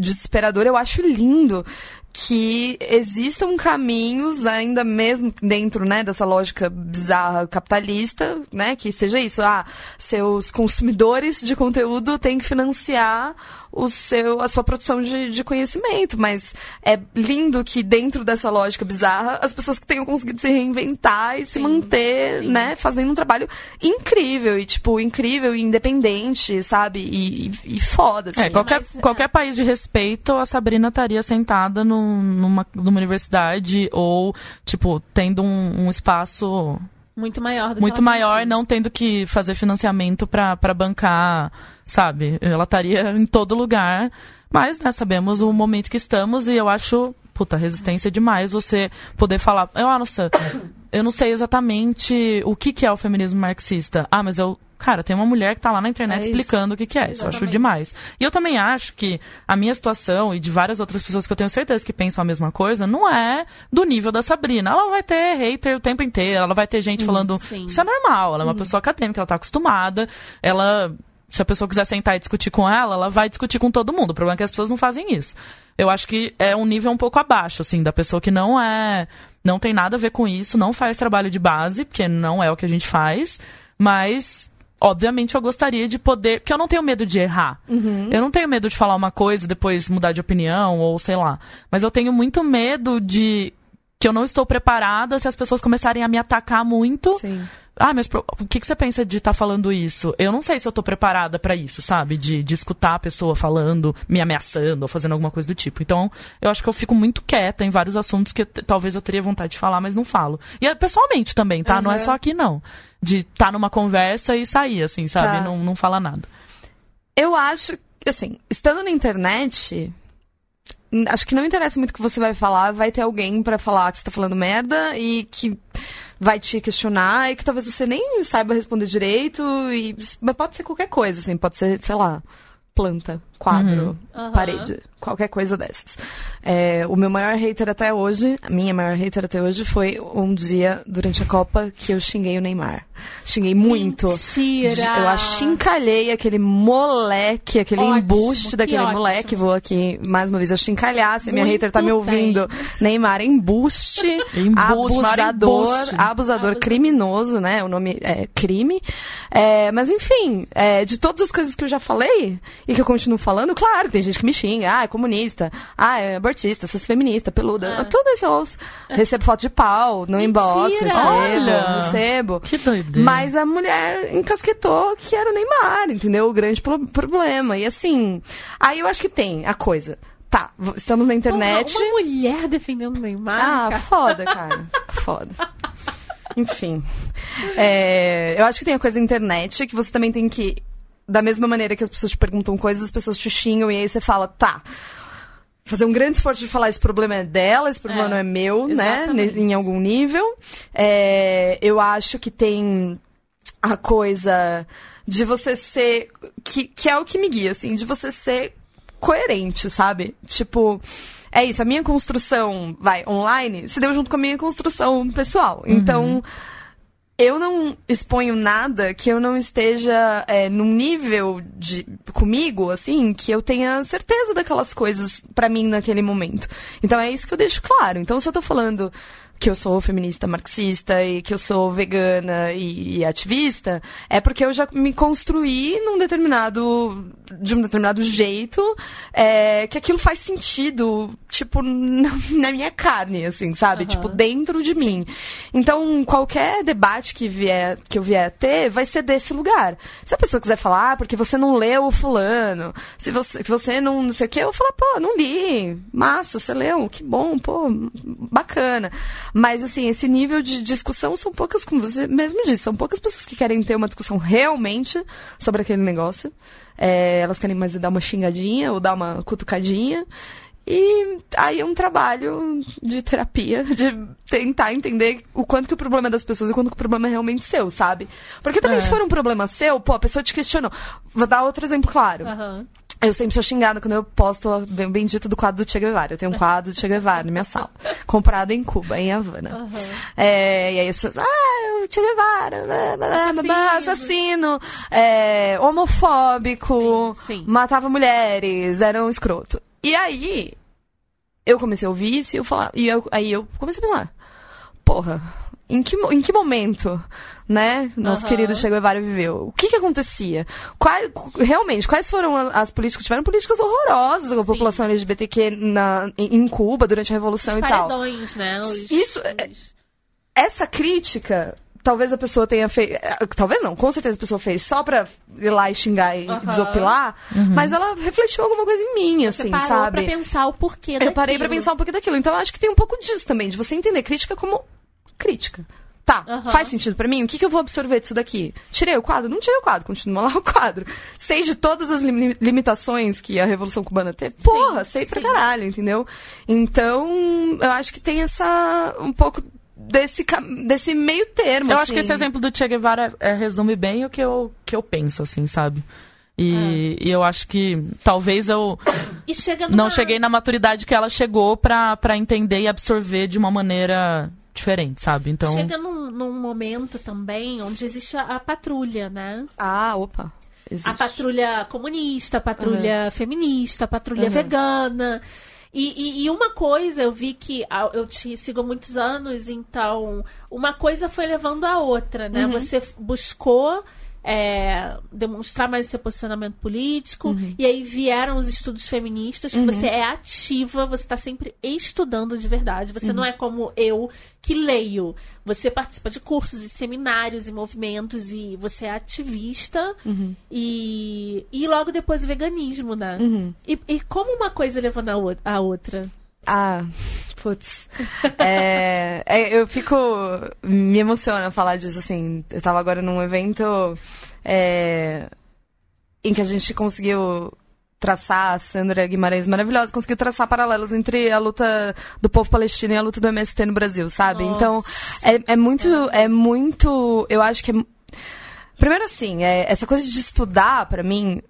desesperador, eu acho lindo que existam caminhos, ainda mesmo dentro né, dessa lógica bizarra capitalista, né? Que seja isso, ah, seus consumidores de conteúdo têm que financiar o seu, a sua produção de, de conhecimento, mas é lindo que dentro dessa lógica bizarra, as pessoas que tenham conseguido se reinventar e se manter, né, fazendo um trabalho incrível e, tipo, incrível e independente, sabe? E, e, e foda, assim. É, qualquer, mas, é. qualquer país de respeito, a Sabrina estaria sentada num- numa, numa universidade ou, tipo, tendo um, um espaço Muito maior do que muito maior, tem. não tendo que fazer financiamento pra bancar, sabe? Ela estaria em todo lugar. Mas, né, sabemos o momento que estamos e eu acho, puta, resistência demais você poder falar. Eu, ah, nossa, eu não sei exatamente o que, que é o feminismo marxista. Ah, mas eu. Cara, tem uma mulher que tá lá na internet É explicando o que, que é. Isso eu acho Exatamente. demais. E eu também acho que a minha situação e de várias outras pessoas que eu tenho certeza que pensam a mesma coisa não é do nível da Sabrina. Ela vai ter hater o tempo inteiro, ela vai ter gente falando. sim. Isso é normal, ela é uma pessoa acadêmica, ela tá acostumada. Ela. Se a pessoa quiser sentar e discutir com ela, ela vai discutir com todo mundo. O problema é que as pessoas não fazem isso. Eu acho que é um nível um pouco abaixo, assim, da pessoa que não é. Não tem nada a ver com isso, não faz trabalho de base, porque não é o que a gente faz, mas. Obviamente eu gostaria de poder. Porque eu não tenho medo de errar. Eu não tenho medo de falar uma coisa e depois mudar de opinião, ou sei lá. Mas eu tenho muito medo de que eu não estou preparada se as pessoas começarem a me atacar muito. Sim. Ah, mas o que, que você pensa de estar falando isso? Eu não sei se eu tô preparada pra isso, sabe? De, de escutar a pessoa falando, me ameaçando ou fazendo alguma coisa do tipo. Então, eu acho que eu fico muito quieta em vários assuntos que talvez eu teria vontade de falar, mas não falo. E é pessoalmente também, tá? Não é Uhum. só aqui, não. De estar numa conversa e sair, assim, sabe? Tá. Não, não falar nada. Eu acho, assim, estando na internet, acho que não interessa muito o que você vai falar, vai ter alguém pra falar que você tá falando merda e que vai te questionar e que talvez você nem saiba responder direito e mas pode ser qualquer coisa, assim, pode ser, sei lá, planta, quadro, Aham. parede, qualquer coisa dessas. É, o meu maior hater até hoje, a minha maior hater até hoje foi um dia durante a Copa que eu xinguei o Neymar. Xinguei muito. Mentira! Eu achincalhei aquele moleque, aquele Ótimo, embuste que daquele ótimo. moleque. Vou aqui, mais uma vez, achincalhar. Se a minha Muito hater tá me ouvindo. Neymar, embuste. *laughs* Embuste, abusador. embuste. Abusador criminoso, né? O nome é crime. É, mas enfim, é, de todas as coisas que eu já falei e que eu continuo falando, claro, tem gente que me xinga. Ah, é comunista. Ah, é abortista, cis feminista, peluda. Ah. Tudo isso eu ouço. Recebo foto de pau no inbox. Mentira! Recebo, Olha! recebo. Que doideira. Mas a mulher encasquetou que era o Neymar, entendeu? O grande pro- problema. E assim, aí eu acho que tem a coisa. Tá, estamos na internet. Uma, uma mulher defendendo o Neymar. Ah, cara. foda, cara. foda. *laughs* Enfim. É, eu acho que tem a coisa da internet que você também tem que. Da mesma maneira que as pessoas te perguntam coisas, as pessoas te xingam e aí você fala, tá. Fazer um grande esforço de falar esse problema é dela, esse problema É, não é meu, né? exatamente. ne- Em algum nível. É, eu acho que tem a coisa de você ser. Que, que é o que me guia, assim, de você ser coerente, sabe? Tipo, é isso, a minha construção, vai, online, se deu junto com a minha construção pessoal. Então, eu não exponho nada que eu não esteja é, num nível de comigo, assim, que eu tenha certeza daquelas coisas para mim naquele momento. Então é isso que eu deixo claro. Então se eu tô falando que eu sou feminista marxista e que eu sou vegana e, e, ativista, é porque eu já me construí num determinado. de um determinado jeito, é, que aquilo faz sentido, tipo, *laughs* na minha carne, assim, sabe? Uhum. Tipo, dentro de Sim. mim. Então, qualquer debate que, vier, que eu vier a ter vai ser desse lugar. Se a pessoa quiser falar, ah, porque você não leu o fulano, se você, que você não, não sei o quê, eu vou falar, pô, não li. Massa, você leu, que bom, pô, bacana. Mas, assim, esse nível de discussão são poucas, como você mesmo disse, são poucas pessoas que querem ter uma discussão realmente sobre aquele negócio. É, elas querem mais dar uma xingadinha ou dar uma cutucadinha. E aí é um trabalho de terapia, *laughs* de tentar entender o quanto que o problema é das pessoas e o quanto que o problema é realmente seu, sabe? Porque também é. se for um problema seu, pô, a pessoa te questionou. Vou dar outro exemplo claro. Uhum. Eu sempre sou xingada quando eu posto o bendito do quadro do Che Guevara. Eu tenho um quadro do Che Guevara na minha sala. *laughs* comprado em Cuba, em Havana. Uhum. É, e aí as pessoas, ah, o Che Guevara, assassino, assassino é, homofóbico, sim, sim. matava mulheres, era um escroto. E aí, eu comecei a ouvir isso e eu falar, e eu, aí eu comecei a pensar, porra, em que, em que momento, né, nosso uhum. querido Che Guevara viveu? O que que acontecia? Quais, realmente, quais foram as políticas? Tiveram políticas horrorosas com a Sim. população LGBTQ na, em, Cuba durante a Revolução Os e tal. né? Os, Isso, é, os... essa crítica talvez a pessoa tenha feito. Eh, talvez não, com certeza a pessoa fez só pra ir lá e xingar e uhum. desopilar, uhum. mas ela refletiu alguma coisa em mim, assim, você parou sabe? pra pensar o porquê daquilo. Eu parei pra pensar o porquê daquilo. Então eu acho que tem um pouco disso também, de você entender crítica como crítica. Tá, uhum. faz sentido para mim? O que, que eu vou absorver disso daqui? Tirei o quadro? Não tirei o quadro, continua lá *laughs* o quadro. Sei de todas as lim limitações que a Revolução Cubana teve? Porra, sim, sei sim. pra caralho, entendeu? Então, eu acho que tem essa. um pouco desse, desse meio termo. Eu assim. acho que esse assim. exemplo do Che Guevara é, resume bem o que eu, que eu penso, assim, sabe? E, é. e eu acho que talvez eu numa... não cheguei na maturidade que ela chegou para entender e absorver de uma maneira diferente, sabe? Então chega num, num momento também onde existe a, a patrulha, né? Ah, opa. Existe. A patrulha comunista, a patrulha uhum. feminista, a patrulha uhum. vegana. E, e, e, uma coisa, eu vi que eu te sigo há muitos anos, então uma coisa foi levando a outra, né? Uhum. Você buscou é, demonstrar mais seu posicionamento político. Uhum. E aí vieram os estudos feministas, que uhum. você é ativa, você está sempre estudando de verdade. Você uhum. não é como eu que leio. Você participa de cursos e seminários e movimentos e você é ativista. Uhum. E, e logo depois o veganismo, né? Uhum. E, e como uma coisa levando a, a outra? Ah, putz. É, é, eu fico. Me emociona falar disso, assim. Eu tava agora num evento é, em que a gente conseguiu traçar, a Sandra Guimarães maravilhosa, conseguiu traçar paralelos entre a luta do povo palestino e a luta do MST no Brasil, sabe? Nossa. Então, é, é muito. É muito. Eu acho que é. Primeiro, assim, é, essa coisa de estudar, para mim,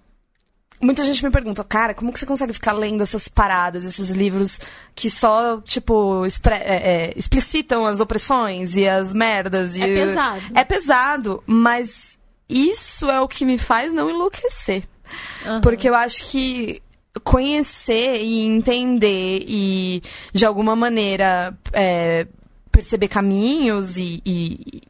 Muita gente me pergunta, cara, como que você consegue ficar lendo essas paradas, esses livros que só, tipo, é, é, explicitam as opressões e as merdas? E... É pesado. É pesado, mas isso é o que me faz não enlouquecer. Uhum. Porque eu acho que conhecer e entender e, de alguma maneira, é, perceber caminhos e, e,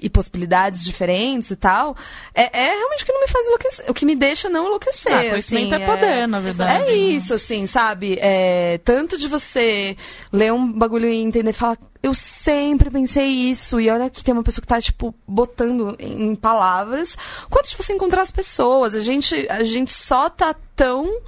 e possibilidades diferentes e tal, é, é, realmente o que não me faz enlouquecer, o que me deixa não enlouquecer. Ah, conhecimento assim, é poder, é, na verdade. É isso, assim, sabe? É, tanto de você ler um bagulho e entender e falar, eu sempre pensei isso, e olha que tem uma pessoa que tá, tipo, botando em palavras, quanto de você encontrar as pessoas. A gente, a gente só tá tão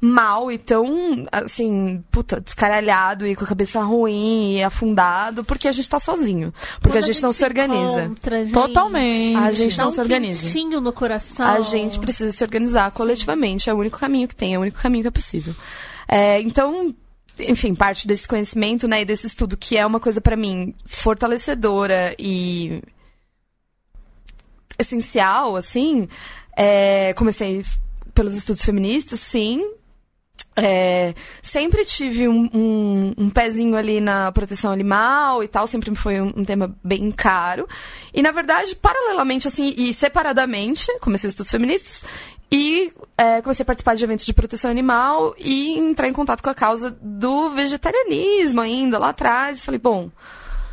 mal e tão, assim, puta, descaralhado e com a cabeça ruim e afundado, porque a gente tá sozinho. Porque a gente, a gente, não se, se organiza. Encontra, gente, Totalmente. A gente Dá não um se organiza. no coração. A gente precisa se organizar coletivamente. É o único caminho que tem, é o único caminho que é possível. É, então, enfim, parte desse conhecimento, né, e desse estudo, que é uma coisa para mim fortalecedora e essencial, assim, é, comecei pelos estudos feministas, sim, É, sempre tive um, um, um, pezinho ali na proteção animal e tal, sempre foi um, um, tema bem caro. E, na verdade, paralelamente, assim, e separadamente, comecei estudos feministas e é, comecei a participar de eventos de proteção animal e entrar em contato com a causa do vegetarianismo ainda lá atrás. E falei, bom,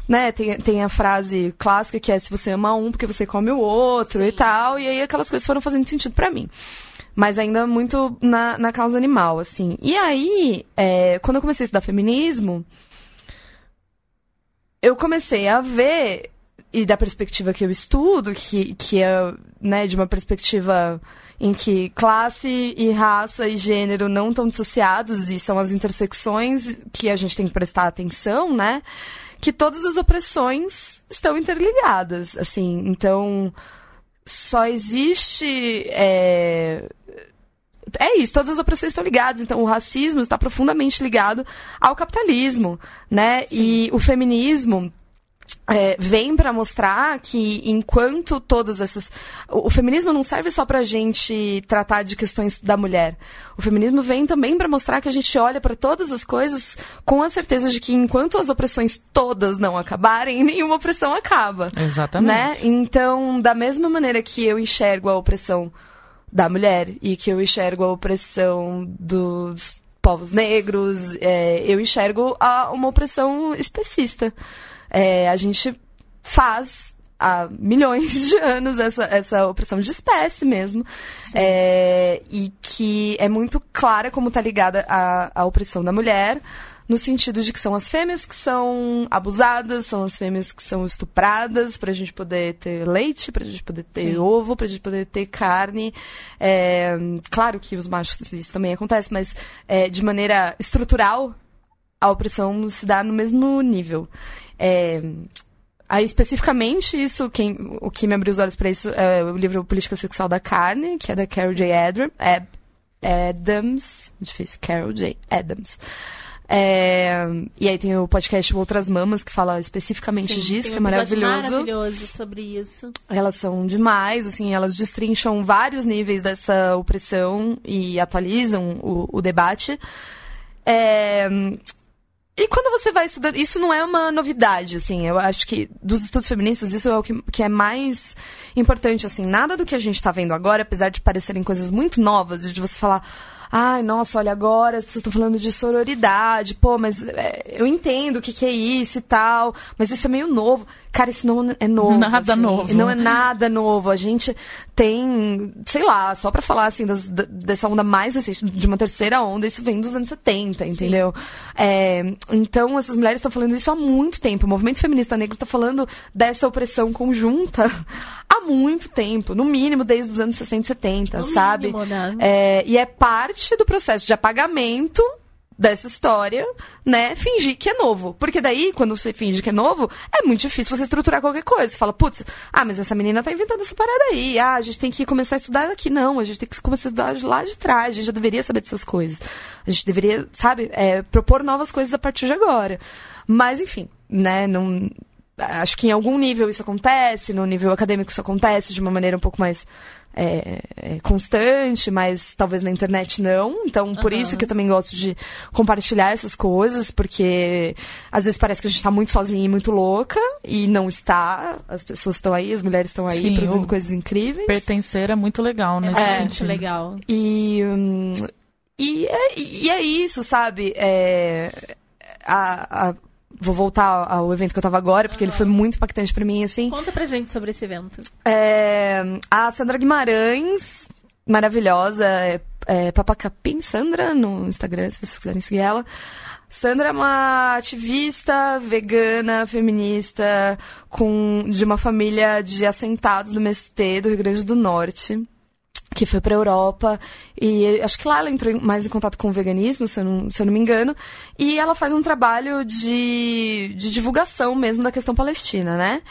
né, tem, tem a frase clássica que é se você ama um porque você come o outro Sim. e tal. E aí aquelas coisas foram fazendo sentido para mim mas ainda muito na, na causa animal, assim. E aí, é, quando eu comecei a estudar feminismo, eu comecei a ver, e da perspectiva que eu estudo, que, que é né, de uma perspectiva em que classe e raça e gênero não estão dissociados e são as intersecções que a gente tem que prestar atenção, né? Que todas as opressões estão interligadas, assim. Então, só existe é, é isso, todas as opressões estão ligadas. Então, o racismo está profundamente ligado ao capitalismo, né? Sim. E o feminismo. É, vem para mostrar que enquanto todas essas o, o feminismo não serve só para a gente tratar de questões da mulher o feminismo vem também para mostrar que a gente olha para todas as coisas com a certeza de que enquanto as opressões todas não acabarem *laughs* nenhuma opressão acaba exatamente né então da mesma maneira que eu enxergo a opressão da mulher e que eu enxergo a opressão dos povos negros, é, eu enxergo a, uma opressão especista. É, a gente faz há milhões de anos essa, essa opressão de espécie mesmo. É, e que é muito clara como está ligada à, à opressão da mulher no sentido de que são as fêmeas que são abusadas, são as fêmeas que são estupradas para a gente poder ter leite, para a gente poder ter Sim. ovo, para a gente poder ter carne. É, claro que os machos isso também acontece, mas é, de maneira estrutural a opressão se dá no mesmo nível. É, Aí, especificamente, isso, quem, o que me abriu os olhos para isso é o livro Política Sexual da Carne, que é da Carol J. Adams. Difícil, Carol J. Adams. É, e aí tem o podcast Outras Mamas, que fala especificamente Sim, disso, que é maravilhoso. maravilhoso sobre isso. Elas são demais, assim, elas destrincham vários níveis dessa opressão e atualizam o, o debate. É, e quando você vai estudando, isso não é uma novidade, assim, eu acho que dos estudos feministas isso é o que, que é mais importante, assim, nada do que a gente está vendo agora, apesar de parecerem coisas muito novas, de você falar, ai, nossa, olha, agora as pessoas estão falando de sororidade, pô, mas é, eu entendo o que, que é isso e tal, mas isso é meio novo. Cara, isso não é novo. Nada assim, novo. Não é nada novo. A gente tem, sei lá, só pra falar assim, das, dessa onda mais recente, de uma terceira onda, isso vem dos anos 70, entendeu? É, então, essas mulheres estão falando isso há muito tempo. O movimento feminista negro está falando dessa opressão conjunta *laughs* há muito tempo, no mínimo desde os anos 60 e 70, no sabe? Mínimo, né? é, e é parte do processo de apagamento dessa história, né, fingir que é novo. Porque daí, quando você finge que é novo, é muito difícil você estruturar qualquer coisa. Você fala, putz, ah, mas essa menina tá inventando essa parada aí. Ah, a gente tem que começar a estudar aqui. Não, a gente tem que começar a estudar de lá de trás. A gente já deveria saber dessas coisas. A gente deveria, sabe, é, propor novas coisas a partir de agora. Mas, enfim, né, não... Acho que em algum nível isso acontece, no nível acadêmico isso acontece de uma maneira um pouco mais é, é, constante, mas talvez na internet não. Então, por uhum. isso que eu também gosto de compartilhar essas coisas, porque às vezes parece que a gente está muito sozinha e muito louca, e não está. As pessoas estão aí, as mulheres estão aí Sim, produzindo coisas incríveis. Pertencer é muito legal nesse é, sentido. Muito legal. E, hum, e, é, e é isso, sabe? É, a, a vou voltar ao evento que eu tava agora, porque uhum. ele foi muito impactante para mim, assim. Conta pra gente sobre esse evento. É, a Sandra Guimarães, maravilhosa, é, é Papacapim Sandra no Instagram, se vocês quiserem seguir ela. Sandra é uma ativista vegana, feminista, com, de uma família de assentados do MST do Rio Grande do Norte que foi para a Europa e acho que lá ela entrou mais em contato com o veganismo, se eu não, se eu não me engano, e ela faz um trabalho de, de divulgação mesmo da questão palestina, né?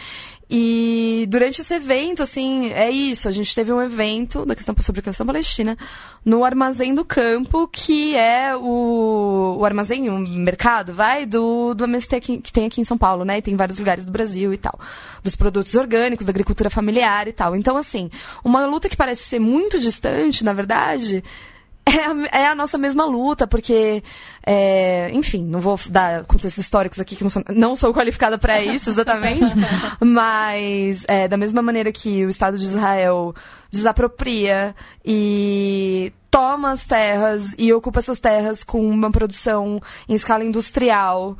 E durante esse evento, assim, é isso. A gente teve um evento da questão sobre a questão palestina no Armazém do Campo, que é o, o armazém, o mercado, vai, do, do MST que, que tem aqui em São Paulo, né? E tem vários lugares do Brasil e tal. Dos produtos orgânicos, da agricultura familiar e tal. Então, assim, uma luta que parece ser muito distante, na verdade, é a, é a nossa mesma luta, porque, é, enfim, não vou dar contextos históricos aqui, que não sou, não sou qualificada para isso exatamente, *laughs* mas é, da mesma maneira que o Estado de Israel desapropria e toma as terras e ocupa essas terras com uma produção em escala industrial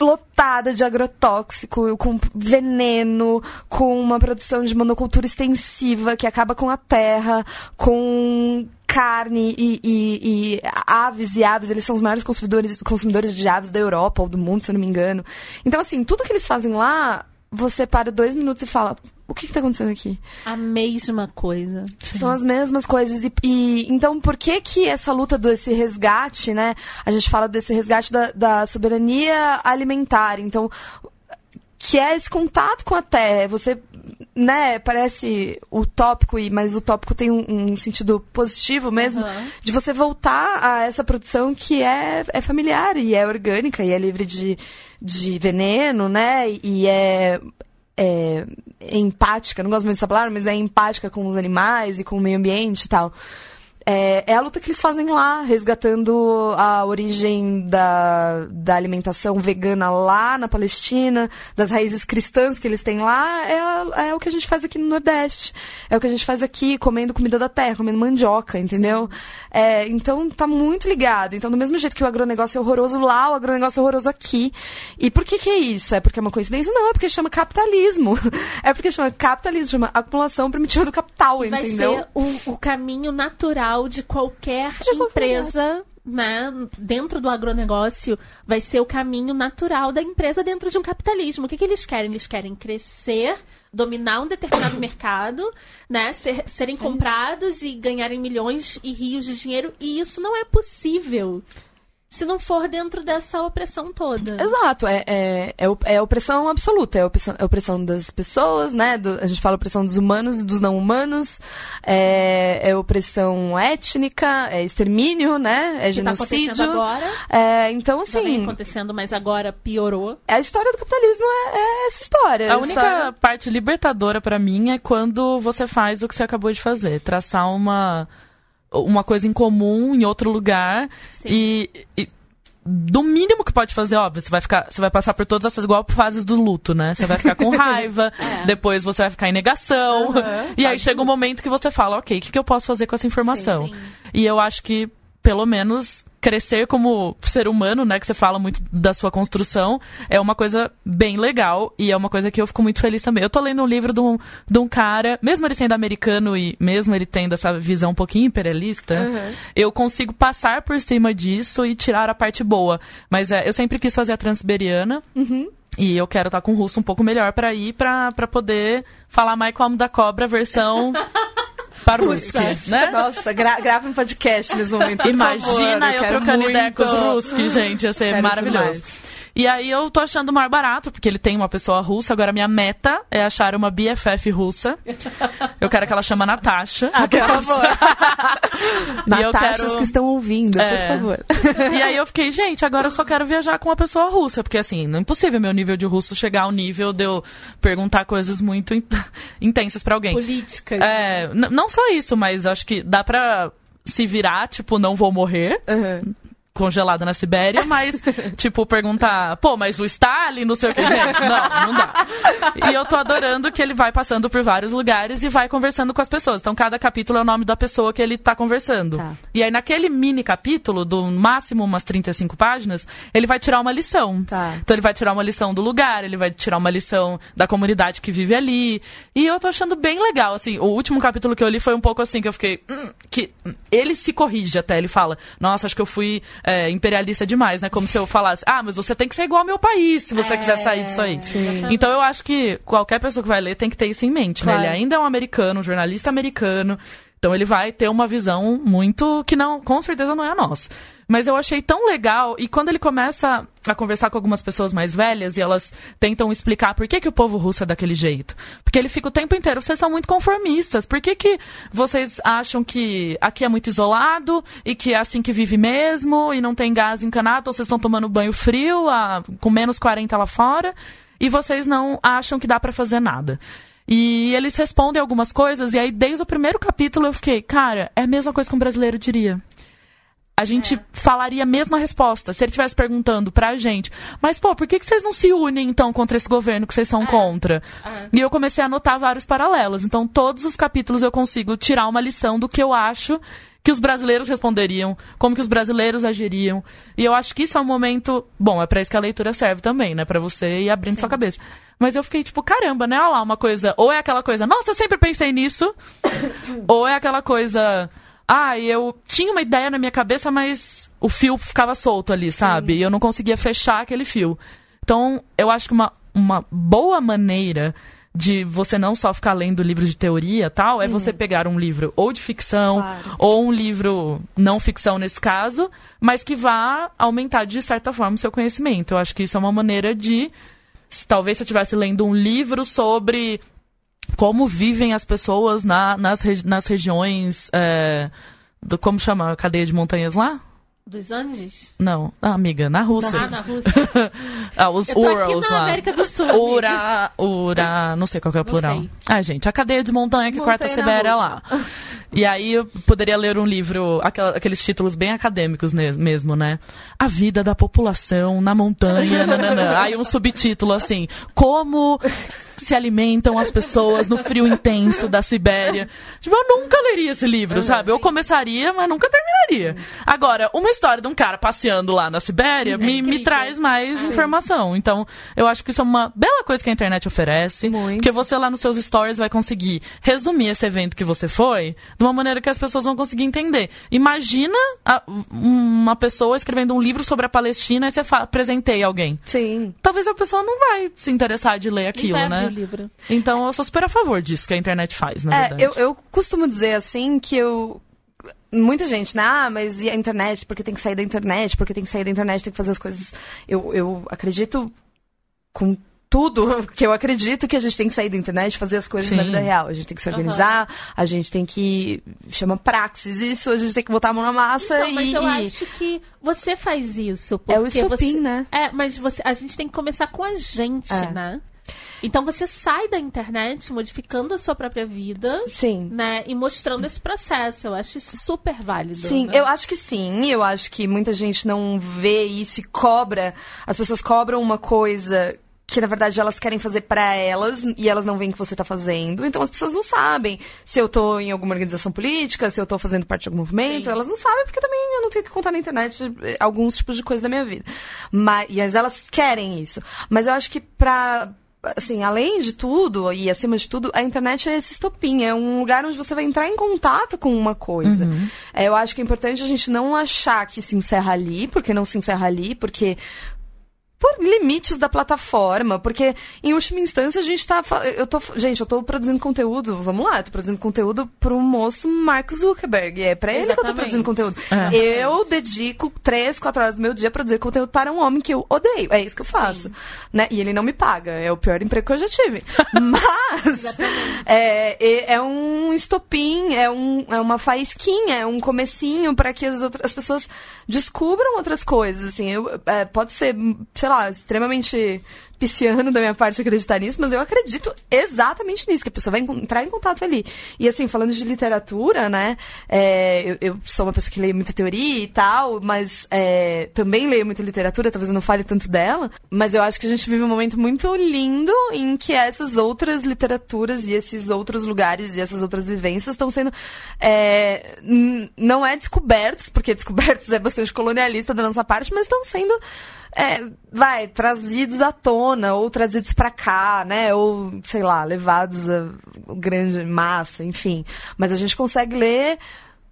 lotada de agrotóxico, com veneno, com uma produção de monocultura extensiva que acaba com a terra, com carne e, e, e, aves e aves, eles são os maiores consumidores, consumidores de aves da Europa ou do mundo, se eu não me engano. Então, assim, tudo que eles fazem lá, você para dois minutos e fala: o que está acontecendo aqui? A mesma coisa. São as mesmas coisas. E, e, então, por que que essa luta desse resgate, né? A gente fala desse resgate da, da soberania alimentar. Então, que é esse contato com a terra. Você, né, parece utópico, mas o tópico tem um, um sentido positivo mesmo, uhum. de você voltar a essa produção que é, é familiar e é orgânica e é livre de, de veneno, né, e é, é, é empática, não gosto muito dessa palavra, mas é empática com os animais e com o meio ambiente e tal. É, é, a luta que eles fazem lá, resgatando a origem da, da alimentação vegana lá na Palestina, das raízes cristãs que eles têm lá, é, é o que a gente faz aqui no Nordeste. É o que a gente faz aqui, comendo comida da terra, comendo mandioca, entendeu? É, então tá muito ligado. Então, do mesmo jeito que o agronegócio é horroroso lá, o agronegócio é horroroso aqui. E por que que é isso? É porque é uma coincidência? Não, é porque chama capitalismo. *laughs* É porque chama capitalismo, chama acumulação primitiva do capital, Vai entendeu? Vai ser o, o caminho natural de qualquer de empresa. Né, dentro do agronegócio vai ser o caminho natural da empresa dentro de um capitalismo. O que, que eles querem? Eles querem crescer, dominar um determinado *coughs* mercado, né, ser, serem é comprados e ganharem milhões e rios de dinheiro, e isso não é possível se não for dentro dessa opressão toda. Exato, é, é, é, é opressão absoluta, é opressão, é opressão das pessoas, né? Do, a gente fala opressão dos humanos e dos não humanos, é, é opressão étnica, é extermínio, né? É que tá genocídio. Tá agora. É, então, assim. Já vem acontecendo, mas agora piorou. A história do capitalismo é, é essa história. A, a única história... parte libertadora para mim é quando você faz o que você acabou de fazer, traçar uma uma coisa em comum em outro lugar e, e do mínimo que pode fazer, óbvio, você vai ficar, você vai passar por todas essas igual fases do luto, né? Você vai ficar com *laughs* raiva, é. depois você vai ficar em negação, uhum, *laughs* e aí chega um momento que você fala, ok, o que, que eu posso fazer com essa informação? Sim, sim. E eu acho que, pelo menos, crescer como ser humano, né, que você fala muito da sua construção, é uma coisa bem legal e é uma coisa que eu fico muito feliz também. Eu tô lendo um livro de um, de um cara, mesmo ele sendo americano e mesmo ele tendo essa visão um pouquinho imperialista, uhum. eu consigo passar por cima disso e tirar a parte boa. Mas é, eu sempre quis fazer a Transiberiana. Uhum. E eu quero estar com o russo um pouco melhor para ir, para poder falar mais como da cobra versão *laughs* Paruski, né? Nossa, gra grava um podcast nesse momento. Imagina favor, eu, eu trocando muito... ideia com os Ruski, gente. Ia ser quero maravilhoso. Demais. E aí eu tô achando mais barato, porque ele tem uma pessoa russa. Agora minha meta é achar uma BFF russa. Eu quero que ela chama Natasha. Ah, por favor. *laughs* Natachas quero... que estão ouvindo, é... por favor. E aí eu fiquei, gente, agora eu só quero viajar com uma pessoa russa. Porque assim, não é impossível meu nível de russo chegar ao nível de eu perguntar coisas muito *laughs* intensas para alguém. Política. É, não só isso, mas acho que dá pra se virar, tipo, não vou morrer. Uhum congelado na Sibéria, mas, *laughs* tipo, perguntar, pô, mas o Stalin, não sei o que, gente, não, não dá. E eu tô adorando que ele vai passando por vários lugares e vai conversando com as pessoas. Então, cada capítulo é o nome da pessoa que ele tá conversando. Tá. E aí, naquele mini capítulo, do máximo umas 35 páginas, ele vai tirar uma lição. Tá. Então, ele vai tirar uma lição do lugar, ele vai tirar uma lição da comunidade que vive ali. E eu tô achando bem legal, assim, o último capítulo que eu li foi um pouco assim, que eu fiquei, hum, que ele se corrige até, ele fala, nossa, acho que eu fui é, imperialista demais, né? Como se eu falasse, ah, mas você tem que ser igual ao meu país se você é, quiser sair disso aí. Sim. Então eu acho que qualquer pessoa que vai ler tem que ter isso em mente, claro. né? Ele ainda é um americano, um jornalista americano. Então ele vai ter uma visão muito que não, com certeza não é a nossa. Mas eu achei tão legal. E quando ele começa a conversar com algumas pessoas mais velhas e elas tentam explicar por que, que o povo russo é daquele jeito. Porque ele fica o tempo inteiro, vocês são muito conformistas. Por que, que vocês acham que aqui é muito isolado e que é assim que vive mesmo e não tem gás encanado, ou vocês estão tomando banho frio a, com menos 40 lá fora e vocês não acham que dá para fazer nada. E eles respondem algumas coisas, e aí desde o primeiro capítulo eu fiquei, cara, é a mesma coisa que um brasileiro diria. A gente falaria a mesma resposta. Se ele estivesse perguntando pra gente, mas pô, por que, que vocês não se unem então contra esse governo que vocês são contra? E eu comecei a anotar vários paralelos. Então, todos os capítulos eu consigo tirar uma lição do que eu acho que os brasileiros responderiam, como que os brasileiros agiriam. E eu acho que isso é um momento. Bom, é pra isso que a leitura serve também, né? Pra você ir abrindo sua cabeça. Mas eu fiquei tipo, caramba, né? Olha lá, uma coisa. Ou é aquela coisa, nossa, eu sempre pensei nisso. *coughs* ou é aquela coisa. Ah, eu tinha uma ideia na minha cabeça, mas o fio ficava solto ali, sabe? E eu não conseguia fechar aquele fio. Então, eu acho que uma, uma boa maneira de você não só ficar lendo livros de teoria tal, é você pegar um livro ou de ficção, Claro. ou um livro não ficção nesse caso, mas que vá aumentar de certa forma o seu conhecimento. Eu acho que isso é uma maneira de. se- Talvez se eu estivesse lendo um livro sobre como vivem as pessoas na- nas, regi- nas regiões. é, do, como chama a cadeia de montanhas lá? Dos Andes? Não, ah, amiga, na Rússia. Ah, na Rússia. *laughs* ah, os Eu tô aqui Urals na lá. América do Sul. Ura, Ura, não sei qual que é o plural. Ah, gente, a cadeia de montanha que corta a Sibéria lá. E aí eu poderia ler um livro, aqueles títulos bem acadêmicos mesmo, né? A vida da população na montanha. Aí um subtítulo assim, como se alimentam as pessoas no frio intenso da Sibéria. Tipo, eu nunca leria esse livro, sabe? Eu começaria, mas nunca terminaria. Agora, uma história de um cara passeando lá na Sibéria me, me traz mais informação. Então, eu acho que isso é uma bela coisa que a internet oferece. Muito. Porque você lá nos seus stories vai conseguir resumir esse evento que você foi de uma maneira que as pessoas vão conseguir entender. Imagina a- uma pessoa escrevendo um livro sobre a Palestina e você apresentei alguém. Sim. Talvez a pessoa não vai se interessar de ler aquilo, abrir né? o livro. Então eu sou super a favor disso que a internet faz, na É, verdade. eu, eu costumo dizer assim que eu. Muita gente, né? Ah, mas e a internet? Porque tem que sair da internet, porque tem que sair da internet, tem que fazer as coisas. Eu, eu acredito com tudo *laughs* que eu acredito que a gente tem que sair da internet e fazer as coisas na Sim. vida real. A gente tem que se organizar, a gente tem que. chama praxis isso, a gente tem que botar a mão na massa Então, e. mas eu e- acho que você faz isso. É o porque estopim, você... né? É, mas você, a gente tem que começar com a gente, É. né? Então você sai da internet modificando a sua própria vida, Sim. né? E mostrando esse processo. Eu acho isso super válido. Sim, né? eu acho que sim. Eu acho que muita gente não vê isso e cobra. As pessoas cobram uma coisa que na verdade elas querem fazer pra elas e elas não veem que você tá fazendo. Então as pessoas não sabem se eu tô em alguma organização política, se eu tô fazendo parte de algum movimento. Sim. Elas não sabem porque também eu não tenho que contar na internet eh, alguns tipos de coisas da minha vida. Mas, mas elas querem isso. Mas eu acho que pra assim, além de tudo e acima de tudo, a internet é esse estopim, é um lugar onde você vai entrar em contato com uma coisa. É, eu acho que é importante a gente não achar que se encerra ali, porque não se encerra ali, porque por limites da plataforma, porque em última instância a gente tá, eu tô, gente, eu tô produzindo conteúdo, vamos lá, eu tô produzindo conteúdo pro moço Mark Zuckerberg, é pra ele que eu tô produzindo conteúdo. É. Eu dedico três, quatro horas do meu dia a produzir conteúdo para um homem que eu odeio, é isso que eu faço, né? E ele não me paga, é o pior emprego que eu já tive. *laughs* Mas é, é, é um estopim, é, um, é uma faísquinha, é um comecinho para que as outras as pessoas descubram outras coisas, assim. Eu, é, pode ser, sei lá, extremamente pisciano da minha parte acreditar nisso, mas eu acredito exatamente nisso, que a pessoa vai entrar em contato ali. E assim, falando de literatura, né, é, eu, eu sou uma pessoa que lê muita teoria e tal, mas é, também leio muita literatura, talvez eu não fale tanto dela, mas eu acho que a gente vive um momento muito lindo em que essas outras literaturas e esses outros lugares e essas outras vivências estão sendo é, não é descobertos, porque *laughs* descobertos é bastante colonialista da nossa parte, mas estão sendo é, vai, trazidos à tona, ou trazidos pra cá, né? Ou, sei lá, levados a grande massa, enfim. Mas a gente consegue ler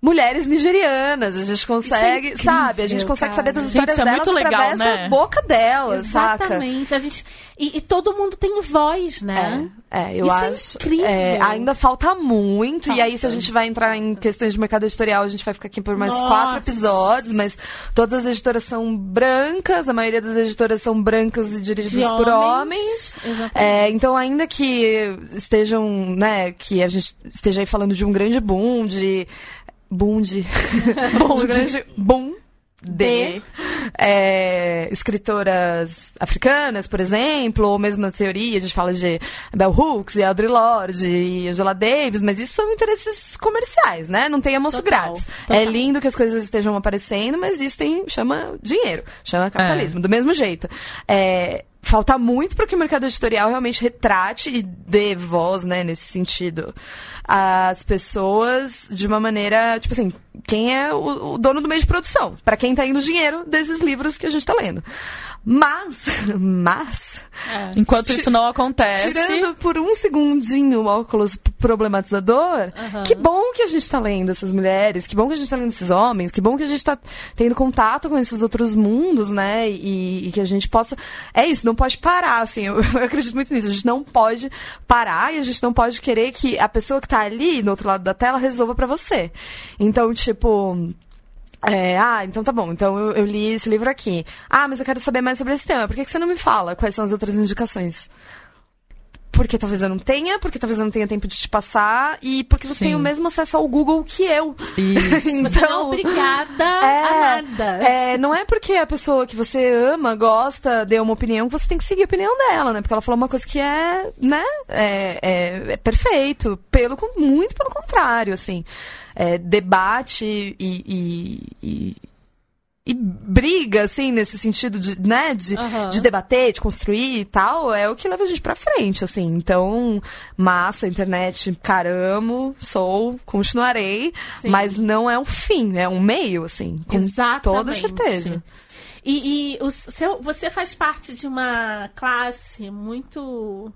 mulheres nigerianas, a gente consegue, incrível, sabe? A gente consegue saber das cara. Gente, histórias isso é delas muito legal, através né? da boca delas, saca? Exatamente. A gente... E, e todo mundo tem voz, né? É, é, eu Isso é acho. incrível. é, ainda falta muito. E aí, se a Falta. gente vai entrar em questões de mercado editorial, a gente vai ficar aqui por mais Nossa. quatro episódios. Mas todas as editoras são brancas, a maioria das editoras são brancas e dirigidas De por homens. homens. É, então, ainda que estejam, né, que a gente esteja aí falando de um grande boom, de. Boom de. de um grande boom de é, escritoras africanas, por exemplo, ou mesmo na teoria, a gente fala de Bell Hooks e Audre Lorde e Angela Davis, mas isso são interesses comerciais, né? Não tem almoço Total, grátis. total. É lindo que as coisas estejam aparecendo, mas isso tem, chama dinheiro, chama capitalismo, do mesmo jeito. É, falta muito para que o mercado editorial realmente retrate e dê voz, né, nesse sentido, às pessoas de uma maneira, tipo assim, quem é o, o dono do meio de produção, para quem tá indo o dinheiro desses livros que a gente tá lendo. Mas, *laughs* mas, É. Enquanto isso não acontece. tirando por um segundinho o óculos problematizador, Aham. que bom que a gente tá lendo essas mulheres, que bom que a gente tá lendo esses homens, que bom que a gente tá tendo contato com esses outros mundos, né? E, e que a gente possa. É isso, não pode parar, assim. Eu, *laughs* eu acredito muito nisso. A gente não pode parar e a gente não pode querer que a pessoa que tá ali, no outro lado da tela, resolva pra você. Então, tipo. É, ah, então tá bom. Então eu, eu li esse livro aqui. Ah, mas eu quero saber mais sobre esse tema. Por que, que você não me fala quais são as outras indicações? Porque talvez eu não tenha, porque talvez eu não tenha tempo de te passar, e porque você Sim. tem o mesmo acesso ao Google que eu. Isso. *laughs* Você não é obrigada a nada. é, não é porque a pessoa que você ama, gosta, deu uma opinião, que você tem que seguir a opinião dela, né? Porque ela falou uma coisa que é, né? É, é- é perfeito. Pelo, muito pelo contrário, assim. É, debate e, e, e- e briga, assim, nesse sentido de, né? De, Aham. de debater, de construir e tal, é o que leva a gente pra frente, assim. Então, massa, internet, caramo, sou, continuarei, Sim. mas não é um fim, é um meio, assim. Com Exatamente. toda certeza. E, e o seu, você faz parte de uma classe muito.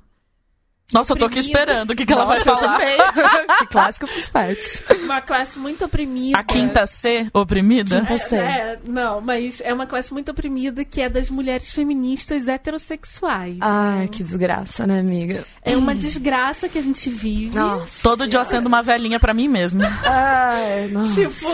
Nossa, eu tô aqui esperando o que, que ela vai Nossa, falar. *laughs* que clássico faz parte. Uma classe muito oprimida. A quinta C, oprimida? Quinta- É, é, não, mas é uma classe muito oprimida que é das mulheres feministas heterossexuais. Ai, que desgraça, né, amiga? É uma desgraça que a gente vive. Nossa. Todo dia eu acendo uma velhinha pra mim mesma. Ai, nossa. Tipo,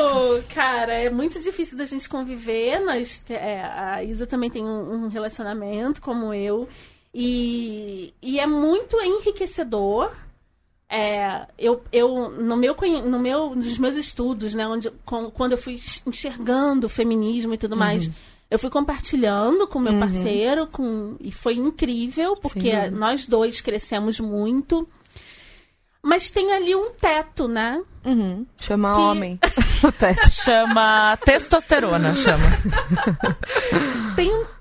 cara, é muito difícil da gente conviver. Nós, é, a Isa também tem um, um relacionamento como eu. E, e é muito enriquecedor. É, eu, eu no meu, no meu, nos meus estudos, né, onde, com- quando eu fui enxergando o feminismo e tudo mais, eu fui compartilhando com meu parceiro, com, e foi incrível, porque dúvida. nós dois crescemos muito. Mas tem ali um teto, né? Uhum. Chama Que- homem. *laughs* o teto. Chama testosterona, chama. *laughs*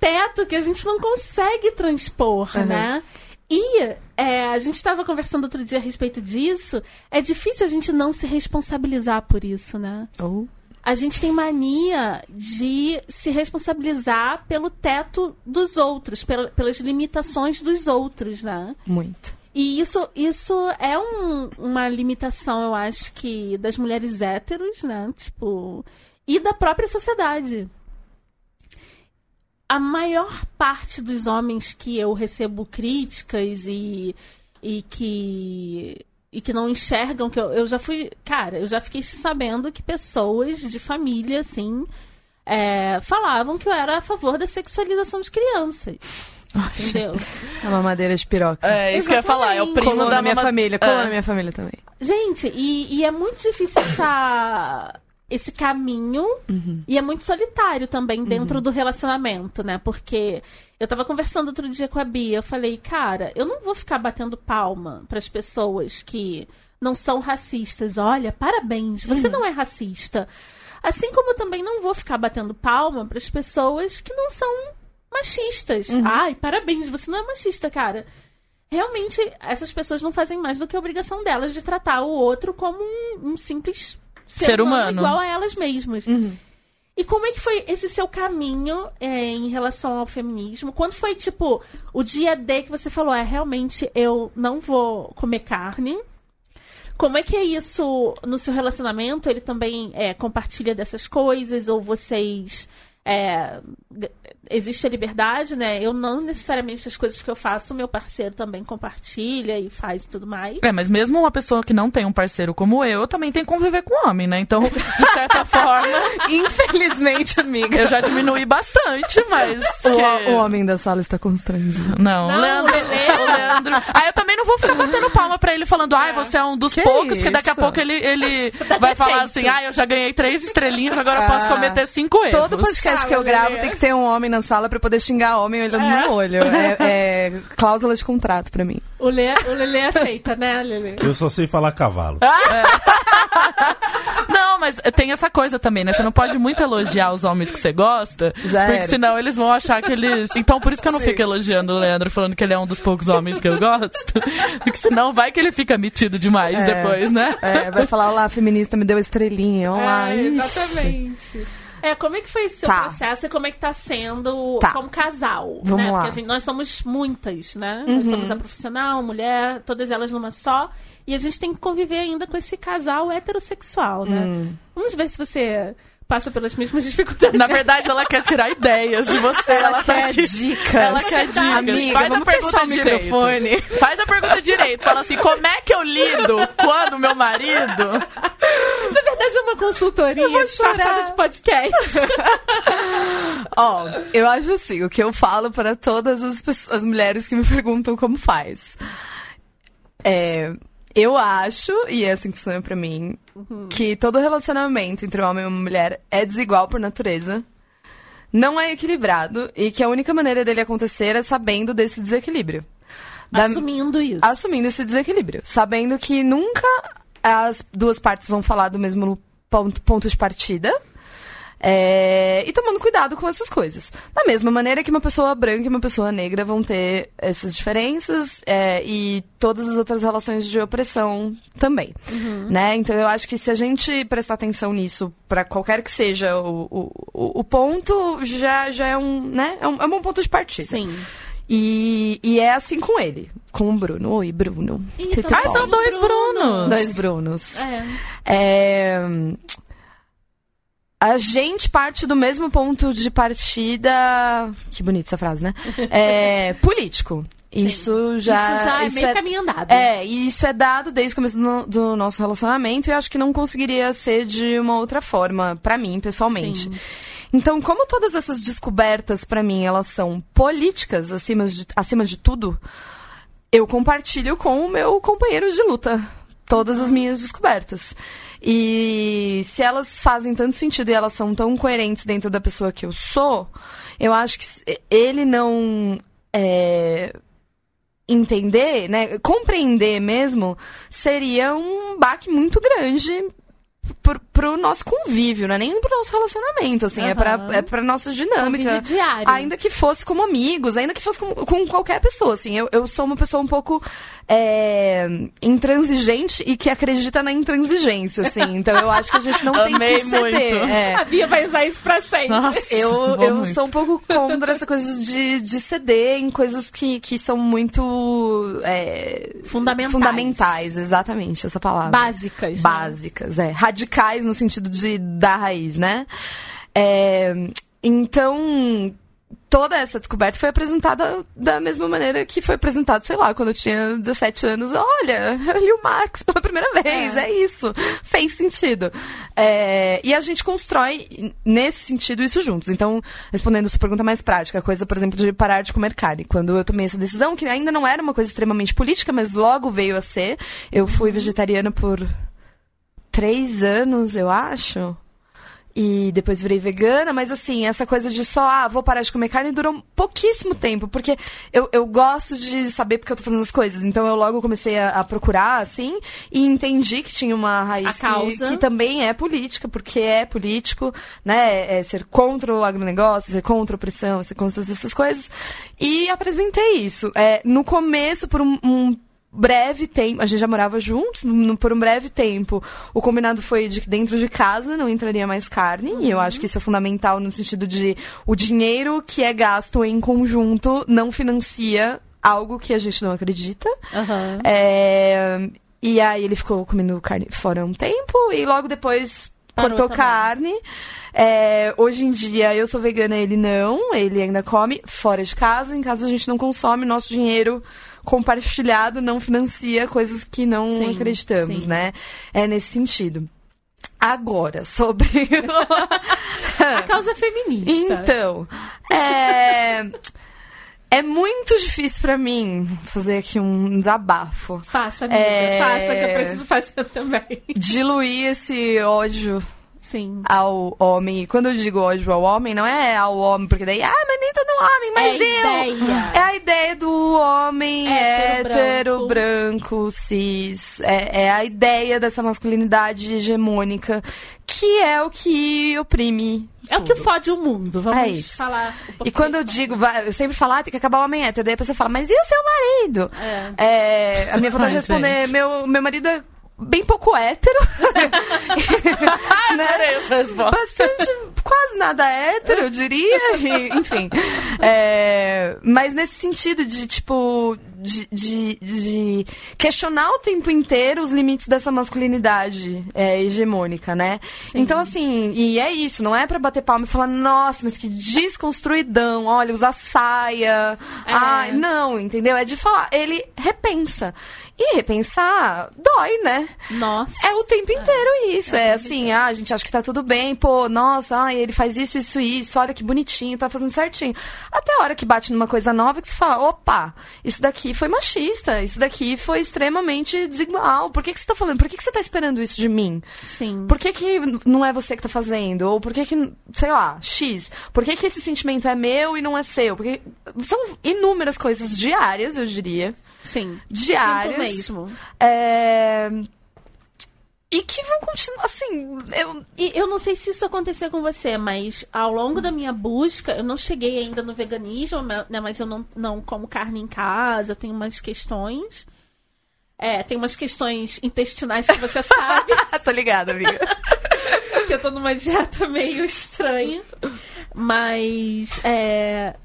teto que a gente não consegue transpor, Uhum. né? E é, a gente estava conversando outro dia a respeito disso. É difícil a gente não se responsabilizar por isso, né? Ou A gente tem mania de se responsabilizar pelo teto dos outros, pela- pelas limitações dos outros, né? muito. E isso, isso é um- uma limitação, eu acho que, das mulheres héteros, né? Tipo, e da própria sociedade. A maior parte dos homens que eu recebo críticas e, e que e que não enxergam que eu, eu já fui, cara, eu já fiquei sabendo que pessoas de família assim é, falavam que eu era a favor da sexualização de crianças. Entendeu? É uma madeira de piroca. É isso que eu ia falar, é o primo colou da na minha mama- família, colou É. na minha família também. Gente, e, e é muito difícil essa, esse caminho. E é muito solitário também dentro do relacionamento, né? Porque eu tava conversando outro dia com a Bia. Eu falei, cara, eu não vou ficar batendo palma pras pessoas que não são racistas. Olha, parabéns, você não é racista. Assim como eu também não vou ficar batendo palma pras pessoas que não são machistas. Ai, parabéns, você não é machista, cara realmente essas pessoas não fazem mais do que a obrigação delas de tratar o outro como um, um simples ser, Ser humano, humano. igual a elas mesmas. E como é que foi esse seu caminho é, em relação ao feminismo? Quando foi, tipo, o dia D que você falou, é, realmente eu não vou comer carne? Como é que é isso no seu relacionamento? Ele também é, compartilha dessas coisas? Ou vocês. é, existe a liberdade, né? Eu não necessariamente as coisas que eu faço, meu parceiro também compartilha e faz e tudo mais. É, mas mesmo uma pessoa que não tem um parceiro como eu, também tem que conviver com homem, né? Então, de certa *laughs* forma, Infelizmente, amiga. eu já diminui bastante, mas. O, que- o homem da sala está constrangido. Não, Não, Leandro, o Lelê- o Leandro. Aí eu também não vou ficar batendo palma pra ele falando, ai, você é um dos Que poucos, porque daqui a pouco ele, ele *laughs* vai falar assim, ai, eu já ganhei três estrelinhas, agora eu posso Ah. cometer cinco erros. Todo podcast que eu gravo Lelê. tem que ter um homem na sala pra poder xingar homem olhando É. no olho. *laughs* É, é cláusula de contrato pra mim. O Lelê, o Lelê aceita, né, Lelê? Eu só sei falar cavalo. *laughs* Não, mas tem essa coisa também, né? Você não pode muito elogiar os homens que você gosta, Já porque era. senão eles vão achar que eles. Então por isso que eu não fico elogiando o Leandro falando que ele é um dos poucos homens que eu gosto, porque senão vai que ele fica metido demais É. depois, né? É, vai falar, olá, feminista me deu estrelinha, olá. É, Ixi. É, como é que foi esse seu Tá. processo e como é que tá sendo Tá. como casal? Vamos né? lá. Porque a gente- nós somos muitas, né? Nós somos a profissional, mulher, todas elas numa só. E a gente tem que conviver ainda com esse casal heterossexual, né? Vamos ver se você passa pelas mesmas dificuldades. Na verdade, ela quer tirar ideias de você. Ela, Ela tá quer aqui- dicas. Ela quer dicas. Amiga, Faz a vamos pergunta fechar o direito. microfone. Faz a pergunta direito. Fala assim, como é que eu lido quando meu marido... Na verdade, é uma consultoria disfarçada de podcast. Ó, eu acho assim, o que eu falo para todas as, pessoas- as mulheres que me perguntam como faz. É, eu acho, e é assim que funciona pra mim, que todo relacionamento entre um homem e uma mulher é desigual por natureza. Não é equilibrado e que a única maneira dele acontecer é sabendo desse desequilíbrio. Da- Assumindo isso. assumindo esse desequilíbrio, sabendo que nunca as duas partes vão falar do mesmo ponto, ponto de partida. É, e tomando cuidado com essas coisas. Da mesma maneira que uma pessoa branca e uma pessoa negra vão ter essas diferenças é, e todas as outras relações de opressão também. Né? Então eu acho que se a gente prestar atenção nisso, para qualquer que seja o, o, o- ponto, já, já é um, né? é um, é um bom ponto de partida. Sim. E, e é assim com ele, com o Bruno. Oi, Bruno. Ai, bom? são dois Brunos. Dois Brunos. É. É, A gente parte do mesmo ponto de partida. Que bonita essa frase, né? *laughs* É, político. Isso já, isso já é isso meio caminho andado. É, e isso é dado desde o começo do, do nosso relacionamento e acho que não conseguiria ser de uma outra forma, pra mim, pessoalmente. Sim. Então, como todas essas descobertas, pra mim, elas são políticas acima de, acima de tudo, eu compartilho com o meu companheiro de luta todas as minhas descobertas. E se elas fazem tanto sentido e elas são tão coerentes dentro da pessoa que eu sou, eu acho que ele não é, entender, né, compreender mesmo, seria um baque muito grande pro, pro nosso convívio, não é nem pro nosso relacionamento, assim, é, pra, Aham. é pra nossa dinâmica. Diário. Ainda que fosse como amigos, ainda que fosse com, com qualquer pessoa, assim. Eu, eu sou uma pessoa um pouco é, intransigente e que acredita na intransigência, assim. Então eu acho que a gente não tem Amei que ceder. muito. é. A Bia vai usar isso pra sempre. Nossa, Eu, eu muito. sou um pouco contra essa coisa de, de ceder em coisas que, que são muito é, Fundamentais. fundamentais, exatamente, essa palavra. Básicas. né? Básicas, é. Radicais no sentido de da raiz, né? É, então, toda essa descoberta foi apresentada da mesma maneira que foi apresentada, sei lá, quando eu tinha 17 anos. Olha, *laughs* eu li o Marx pela primeira vez, é, isso. Fez sentido. É, e a gente constrói, nesse sentido, isso juntos. Então, respondendo sua pergunta mais prática, a coisa, por exemplo, de parar de comer carne. Quando eu tomei essa decisão, que ainda não era uma coisa extremamente política, mas logo veio a ser, eu fui vegetariana por três anos, eu acho. E depois virei vegana, mas assim, essa coisa de só, ah, vou parar de comer carne durou pouquíssimo tempo, porque eu, eu gosto de saber porque eu tô fazendo as coisas. Então eu logo comecei a, a procurar, assim, e entendi que tinha uma raiz que, que também é política, porque é político, né? É ser contra o agronegócio, ser contra a opressão, ser contra essas coisas. E apresentei isso. É, no começo, por um- um breve tempo, a gente já morava juntos, no- por um breve tempo, o combinado foi de que dentro de casa não entraria mais carne, e eu acho que isso é fundamental no sentido de o dinheiro que é gasto em conjunto não financia algo que a gente não acredita. Aham. É, e aí ele ficou comendo carne fora um tempo e logo depois Parou cortou também. carne. É, hoje em dia eu sou vegana, ele não. Ele ainda come fora de casa. Em casa a gente não consome. Nosso dinheiro compartilhado não financia coisas que não Sim, acreditamos, sim. né? É nesse sentido. Agora, *laughs* sobre. A causa feminista. Então, é... É muito difícil pra mim fazer aqui um desabafo. Faça, amiga. É. Faça, que eu preciso fazer também. Diluir esse ódio Sim. ao homem. E quando eu digo ódio ao homem, não é ao homem, porque daí, ah, mas nem todo homem, mas É eu. ideia. É a ideia do homem Hétero, hétero, branco, cis. É, é a ideia dessa masculinidade hegemônica, que é o que oprime. É o que fode o mundo. Vamos É isso. falar. o E quando eu digo, eu sempre falo, ah, tem que acabar o homem hétero. Daí a pessoa fala, mas e o seu marido? É, a minha vontade de *laughs* responder, meu, meu marido é bem pouco hétero. *laughs* *laughs* né? Bastante, quase nada hétero, eu diria. E, enfim. É, mas nesse sentido de, tipo, de, de, de questionar o tempo inteiro os limites dessa masculinidade é, hegemônica, né? Então, assim, e é isso, não é pra bater palma e falar, nossa, mas que desconstruidão, olha, usar saia. É. Ai, não, entendeu? É de falar, ele repensa. E repensar dói, né? Nossa. É o tempo inteiro isso. É, assim, ah, a gente acha que tá tudo bem, pô, nossa, ai, ele faz isso, isso, isso, olha que bonitinho, tá fazendo certinho. Até a hora que bate numa coisa nova que você fala, opa, isso daqui foi machista, isso daqui foi extremamente desigual. Por que, que você tá falando? Por que, que você tá esperando isso de mim? Sim. Por que, que não é você que tá fazendo? Ou por que que, sei lá, X? Por que que esse sentimento é meu e não é seu? Porque são inúmeras coisas diárias, eu diria. Sim. Diárias. Sinto mesmo. É... E que vão continuar, assim, eu... E eu não sei se isso aconteceu com você, mas ao longo da minha busca, eu não cheguei ainda no veganismo, né? Mas eu não, não como carne em casa, eu tenho umas questões. É, tem umas questões intestinais que você sabe, *laughs* Tô ligada, amiga. *laughs* que eu tô numa dieta meio estranha. Mas é,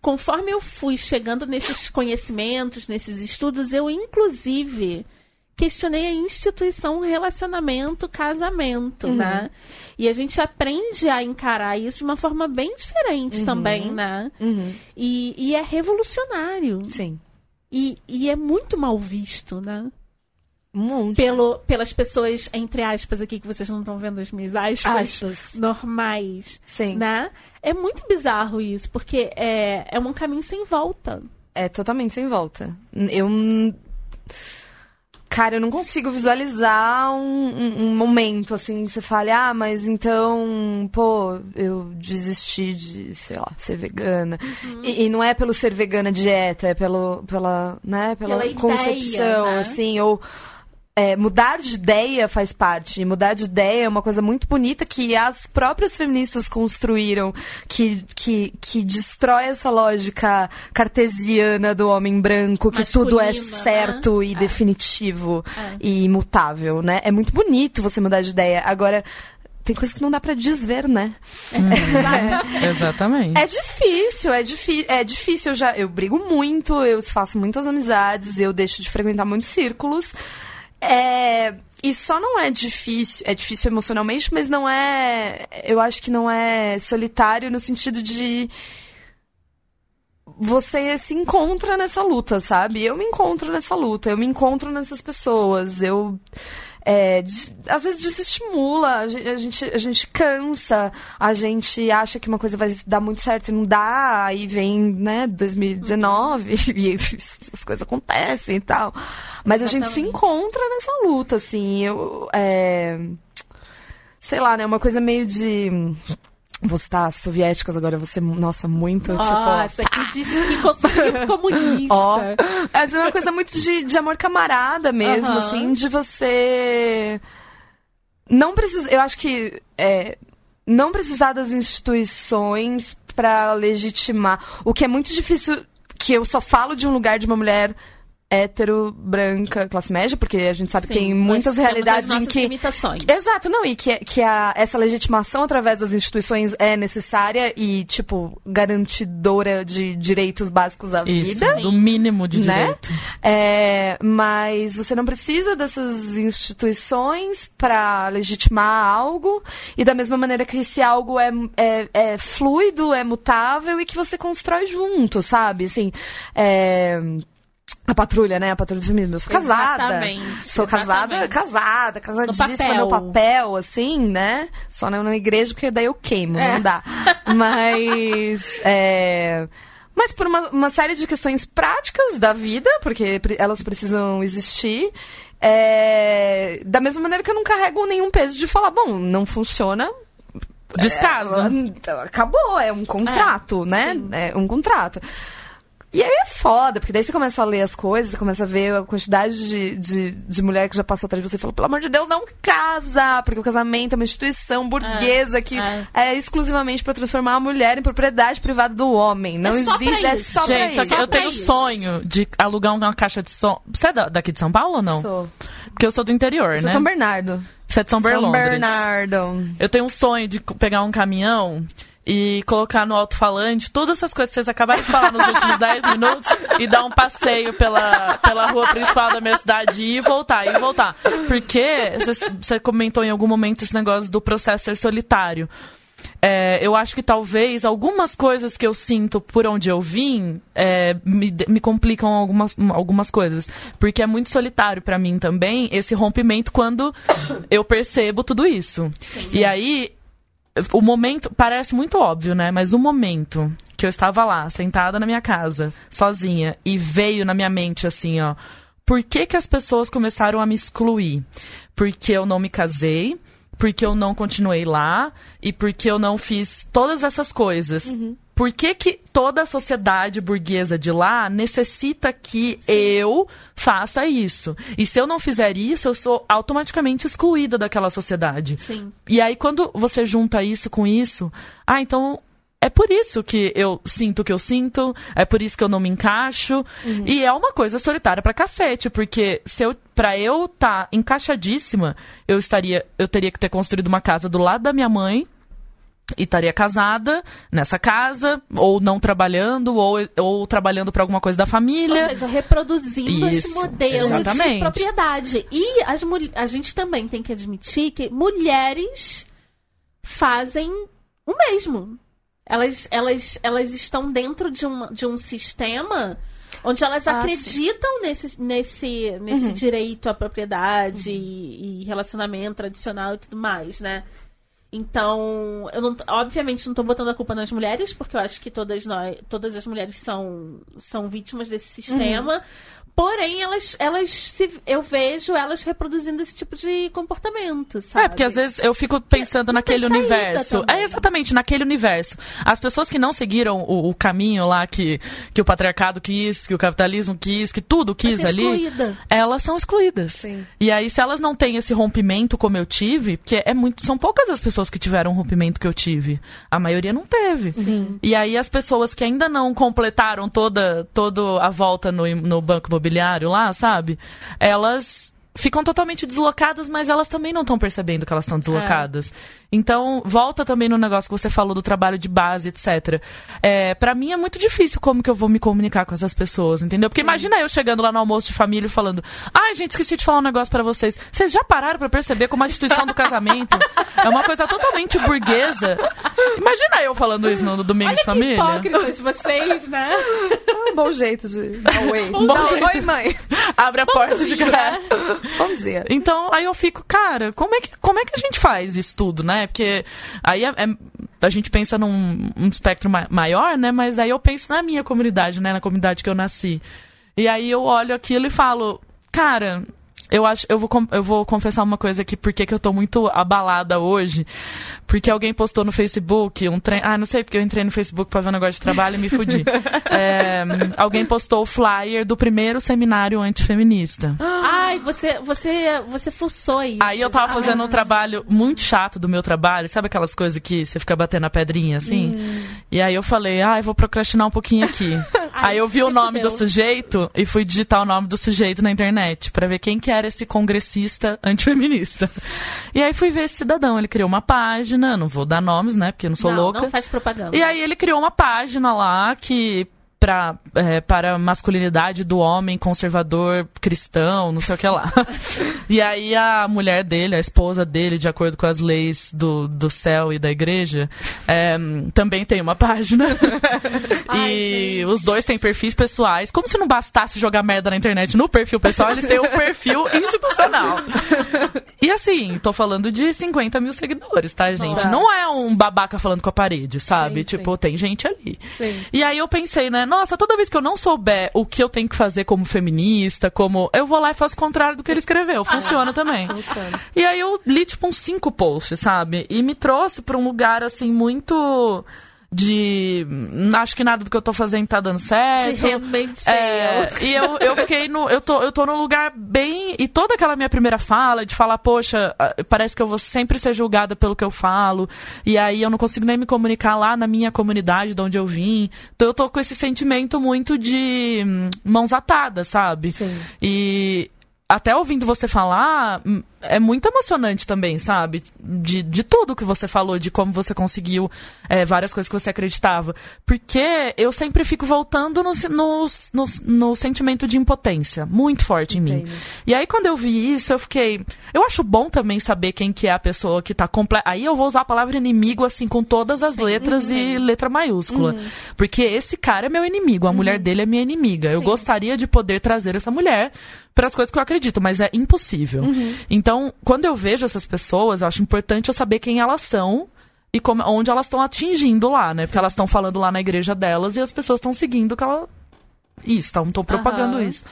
conforme eu fui chegando nesses conhecimentos, nesses estudos, eu inclusive questionei a instituição relacionamento, casamento, né? E a gente aprende a encarar isso de uma forma bem diferente também, né? E, e é revolucionário. Sim. E, e é muito mal visto, né? Monte. Pelo, pelas pessoas, entre aspas, aqui que vocês não estão vendo as minhas aspas, Aspas. normais, Sim. né? É muito bizarro isso, porque é, é um caminho sem volta. É totalmente sem volta. Eu. Cara, eu não consigo visualizar um, um- um momento assim que você fale, ah, mas então, pô, eu desisti de, sei lá, ser vegana. E, e não é pelo ser vegana dieta, é pelo, pela, né, pela, Pela ideia, concepção, né? assim, ou é, mudar de ideia faz parte. Mudar de ideia é uma coisa muito bonita que as próprias feministas construíram, que, que, que destrói essa lógica cartesiana do homem branco, que tudo é Masculina, né? certo e definitivo e imutável, né? É muito bonito você mudar de ideia. Agora, tem coisas que não dá pra desver, né? *laughs* Exatamente. É difícil, é, é difícil. Eu já eu brigo muito, eu faço muitas amizades, eu deixo de frequentar muitos círculos. É, e só não é difícil, é difícil emocionalmente, mas não é. Eu acho que não é solitário no sentido de. Você se encontra nessa luta, sabe? Eu me encontro nessa luta, eu me encontro nessas pessoas, eu é, às vezes desestimula, a gen- a gente, a gente cansa, a gente acha que uma coisa vai dar muito certo e não dá, aí vem, né, 2019 e *laughs* as coisas acontecem e tal. Mas a gente se Exatamente. encontra nessa luta, assim, eu, é, sei lá, né, uma coisa meio de... Vou citar soviéticas agora, você, nossa, muito, tipo... Nossa, que diz que conseguiu *laughs* comunista. Ó, essa é uma coisa muito de, de amor camarada mesmo, assim, de você. Não precisa. Eu acho que. é, não precisar das instituições pra legitimar. O que é muito difícil, que eu só falo de um lugar de uma mulher hétero, branca, classe média, porque a gente sabe que Sim, tem nós muitas realidades em que. limitações. Exato, não, e que, que a, essa legitimação através das instituições é necessária e, tipo, garantidora de direitos básicos à Isso, vida. do mínimo de Né? direito. É, mas você não precisa dessas instituições para legitimar algo, e da mesma maneira que esse algo é, é, é fluido, é mutável e que você constrói junto, sabe? Assim, é, a patrulha, né? A patrulha do feminismo. Eu sou casada. Exatamente, Sou casada, exatamente. casada, casadíssima papel. no papel, assim, né? Só não na igreja, porque daí eu queimo, É. não dá. Mas. *laughs* É... mas por uma, uma série de questões práticas da vida, porque elas precisam existir. É, da mesma maneira que eu não carrego nenhum peso de falar, bom, não funciona, Descaso. é, acabou, é um contrato, né? É um contrato. E aí é foda, porque daí você começa a ler as coisas, você começa a ver a quantidade de, de, de mulher que já passou atrás de você e falou, pelo amor de Deus, não casa! Porque o casamento é uma instituição burguesa que é. é, exclusivamente pra transformar a mulher em propriedade privada do homem. Não É pra existe, é só pra Gente, só isso. eu pra tenho isso. sonho de alugar uma caixa de som. Você é da- daqui de São Paulo ou não? Sou. Porque eu sou do interior, Sou né? São Bernardo. Você é de São São Berlondres. Bernardo. Eu tenho um sonho de pegar um caminhão e colocar no alto-falante todas essas coisas que vocês acabaram de falar nos últimos 10 minutos e dar um passeio pela, pela rua principal da minha cidade e voltar, e voltar. Porque você- comentou em algum momento esse negócio do processo ser solitário. É, eu acho que talvez algumas coisas que eu sinto por onde eu vim é, me, me complicam algumas, algumas coisas. Porque é muito solitário pra mim também esse rompimento quando eu percebo tudo isso. E aí, o momento parece muito óbvio, né? Mas o momento que eu estava lá, sentada na minha casa, sozinha, e veio na minha mente assim, ó. Por que, que as pessoas começaram a me excluir? Porque eu não me casei, porque eu não continuei lá e porque eu não fiz todas essas coisas. Por que, que toda a sociedade burguesa de lá necessita que eu faça isso? E se eu não fizer isso, eu sou automaticamente excluída daquela sociedade. Sim. E aí, quando você junta isso com isso, ah, então é por isso que eu sinto o que eu sinto, é por isso que eu não me encaixo. E é uma coisa solitária pra cacete, porque se eu, pra eu estar tá encaixadíssima, eu estaria, eu teria que ter construído uma casa do lado da minha mãe. E estaria casada nessa casa, ou não trabalhando, ou, ou trabalhando pra alguma coisa da Ou família. seja, reproduzindo esse Isso, modelo exatamente. de propriedade. E as, a gente também tem que admitir que mulheres fazem o mesmo. Elas, elas, elas estão dentro de um, de um sistema onde elas Ah, acreditam nesse, nesse, nesse direito à propriedade e, e relacionamento tradicional e tudo mais, né? Então, eu não, obviamente não tô botando a culpa nas mulheres, porque eu acho que todas nós, todas as mulheres são, são vítimas desse sistema. Porém, elas, elas se, eu vejo elas reproduzindo esse tipo de comportamento, sabe? É, porque às vezes eu fico pensando naquele universo. também. É exatamente naquele universo. As pessoas que não seguiram o, o caminho lá que, que o patriarcado quis, que o capitalismo quis, que tudo quis ali, excluída. elas são excluídas. Sim. E aí, se elas não têm esse rompimento como eu tive, porque é muito, são poucas as pessoas que tiveram o rompimento que eu tive. A maioria não teve. E aí as pessoas que ainda não completaram toda, toda a volta no, no banco imobiliário lá, sabe? Elas ficam totalmente deslocadas, mas elas também não estão percebendo que elas estão deslocadas. Então, volta também no negócio que você falou do trabalho de base, etc. É, para mim é muito difícil como que eu vou me comunicar com essas pessoas, entendeu? Porque imagina eu chegando lá no almoço de família e falando: "Ai, gente, esqueci de falar um negócio pra vocês. Vocês já pararam pra perceber como a instituição do casamento *laughs* é uma coisa totalmente burguesa?" Imagina eu falando isso no domingo Olha de que família. hipócritas vocês, né? É um bom jeito de dar oi. bom um jeito. Oi, mãe. Abre a porta de dia. Bom dia. Então, aí eu fico, cara, como é que, como é que a gente faz isso tudo, né? Porque aí é- é- a gente pensa num um espectro ma- maior, né? Mas aí eu penso na minha comunidade, né? Na comunidade que eu nasci. E aí eu olho aquilo e falo, cara, eu acho, eu vou, eu vou confessar uma coisa aqui, porque que eu tô muito abalada hoje. Porque alguém postou no Facebook um trem. Ah, não sei, porque eu entrei no Facebook pra ver um negócio de trabalho e me fudi. *laughs* É, alguém postou o flyer do primeiro seminário antifeminista. Ai, você, você, você fuçou isso. Aí eu tava fazendo um trabalho muito chato do meu trabalho, sabe aquelas coisas que você fica batendo a pedrinha assim? Hum. E aí eu falei, ah, eu vou procrastinar um pouquinho aqui. *laughs* aí eu vi o nome do sujeito e fui digitar o nome do sujeito na internet pra ver quem que era esse congressista antifeminista. E aí fui ver esse cidadão, ele criou uma página, não vou dar nomes, né, porque eu não sou não, louca. Não faz propaganda. E aí ele criou uma página lá que pra, é, para a masculinidade do homem conservador cristão, não sei o que lá. *laughs* e aí a mulher dele, a esposa dele, de acordo com as leis do, do céu e da igreja, é, também tem uma página. *laughs* Ai, e gente. os dois têm perfis pessoais. Como se não bastasse jogar merda na internet no perfil pessoal, eles têm um perfil *laughs* institucional. E assim, tô falando de 50 mil seguidores, tá, gente? Tá. Não é um babaca falando com a parede, sabe? Sim, tipo, tem gente ali. Sim. E aí eu pensei, né, nossa, toda vez que eu não souber o que eu tenho que fazer como feminista, como. Eu vou lá e faço o contrário do que ele escreveu. Funciona também. *laughs* Funciona. E aí eu li, tipo, uns cinco posts, sabe? E me trouxe pra um lugar, assim, muito de acho que nada do que eu tô fazendo tá dando certo. De É, e eu, eu fiquei no. Eu tô, eu tô num lugar bem. E toda aquela minha primeira fala de falar, poxa, parece que eu vou sempre ser julgada pelo que eu falo. E aí eu não consigo nem me comunicar lá na minha comunidade de onde eu vim. Então eu tô com esse sentimento muito de hum, mãos atadas, sabe? Sim. E até ouvindo você falar, hum, é muito emocionante também, sabe? De, de tudo que você falou, de como você conseguiu é, várias coisas que você acreditava. Porque eu sempre fico voltando no, no, no, no sentimento de impotência, muito forte em mim. E aí, quando eu vi isso, eu fiquei. Eu acho bom também saber quem que é a pessoa que tá completa. Aí eu vou usar a palavra inimigo, assim, com todas as letras e letra maiúscula. Porque esse cara é meu inimigo, a mulher dele é minha inimiga. Eu gostaria de poder trazer essa mulher para as coisas que eu acredito, mas é impossível. Então, quando eu vejo essas pessoas, eu acho importante eu saber quem elas são e como, onde elas estão atingindo lá, né? Porque elas estão falando lá na igreja delas e as pessoas estão seguindo que ela... isso, estão propagando Aham. isso.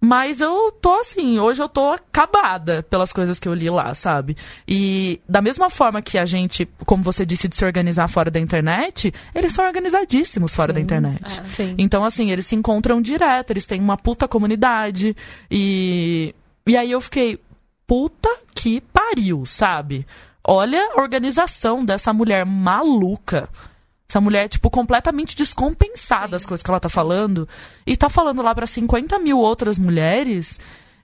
Mas eu tô assim, hoje eu tô acabada pelas coisas que eu li lá, sabe? E da mesma forma que a gente, como você disse, de se organizar fora da internet, eles são organizadíssimos fora da internet. é. Sim. Então, assim, eles se encontram direto, eles têm uma puta comunidade. E. E aí eu fiquei, puta que pariu, sabe? Olha a organização dessa mulher maluca. Essa mulher, tipo, completamente descompensada das coisas que ela tá falando. E tá falando lá pra 50 mil outras mulheres.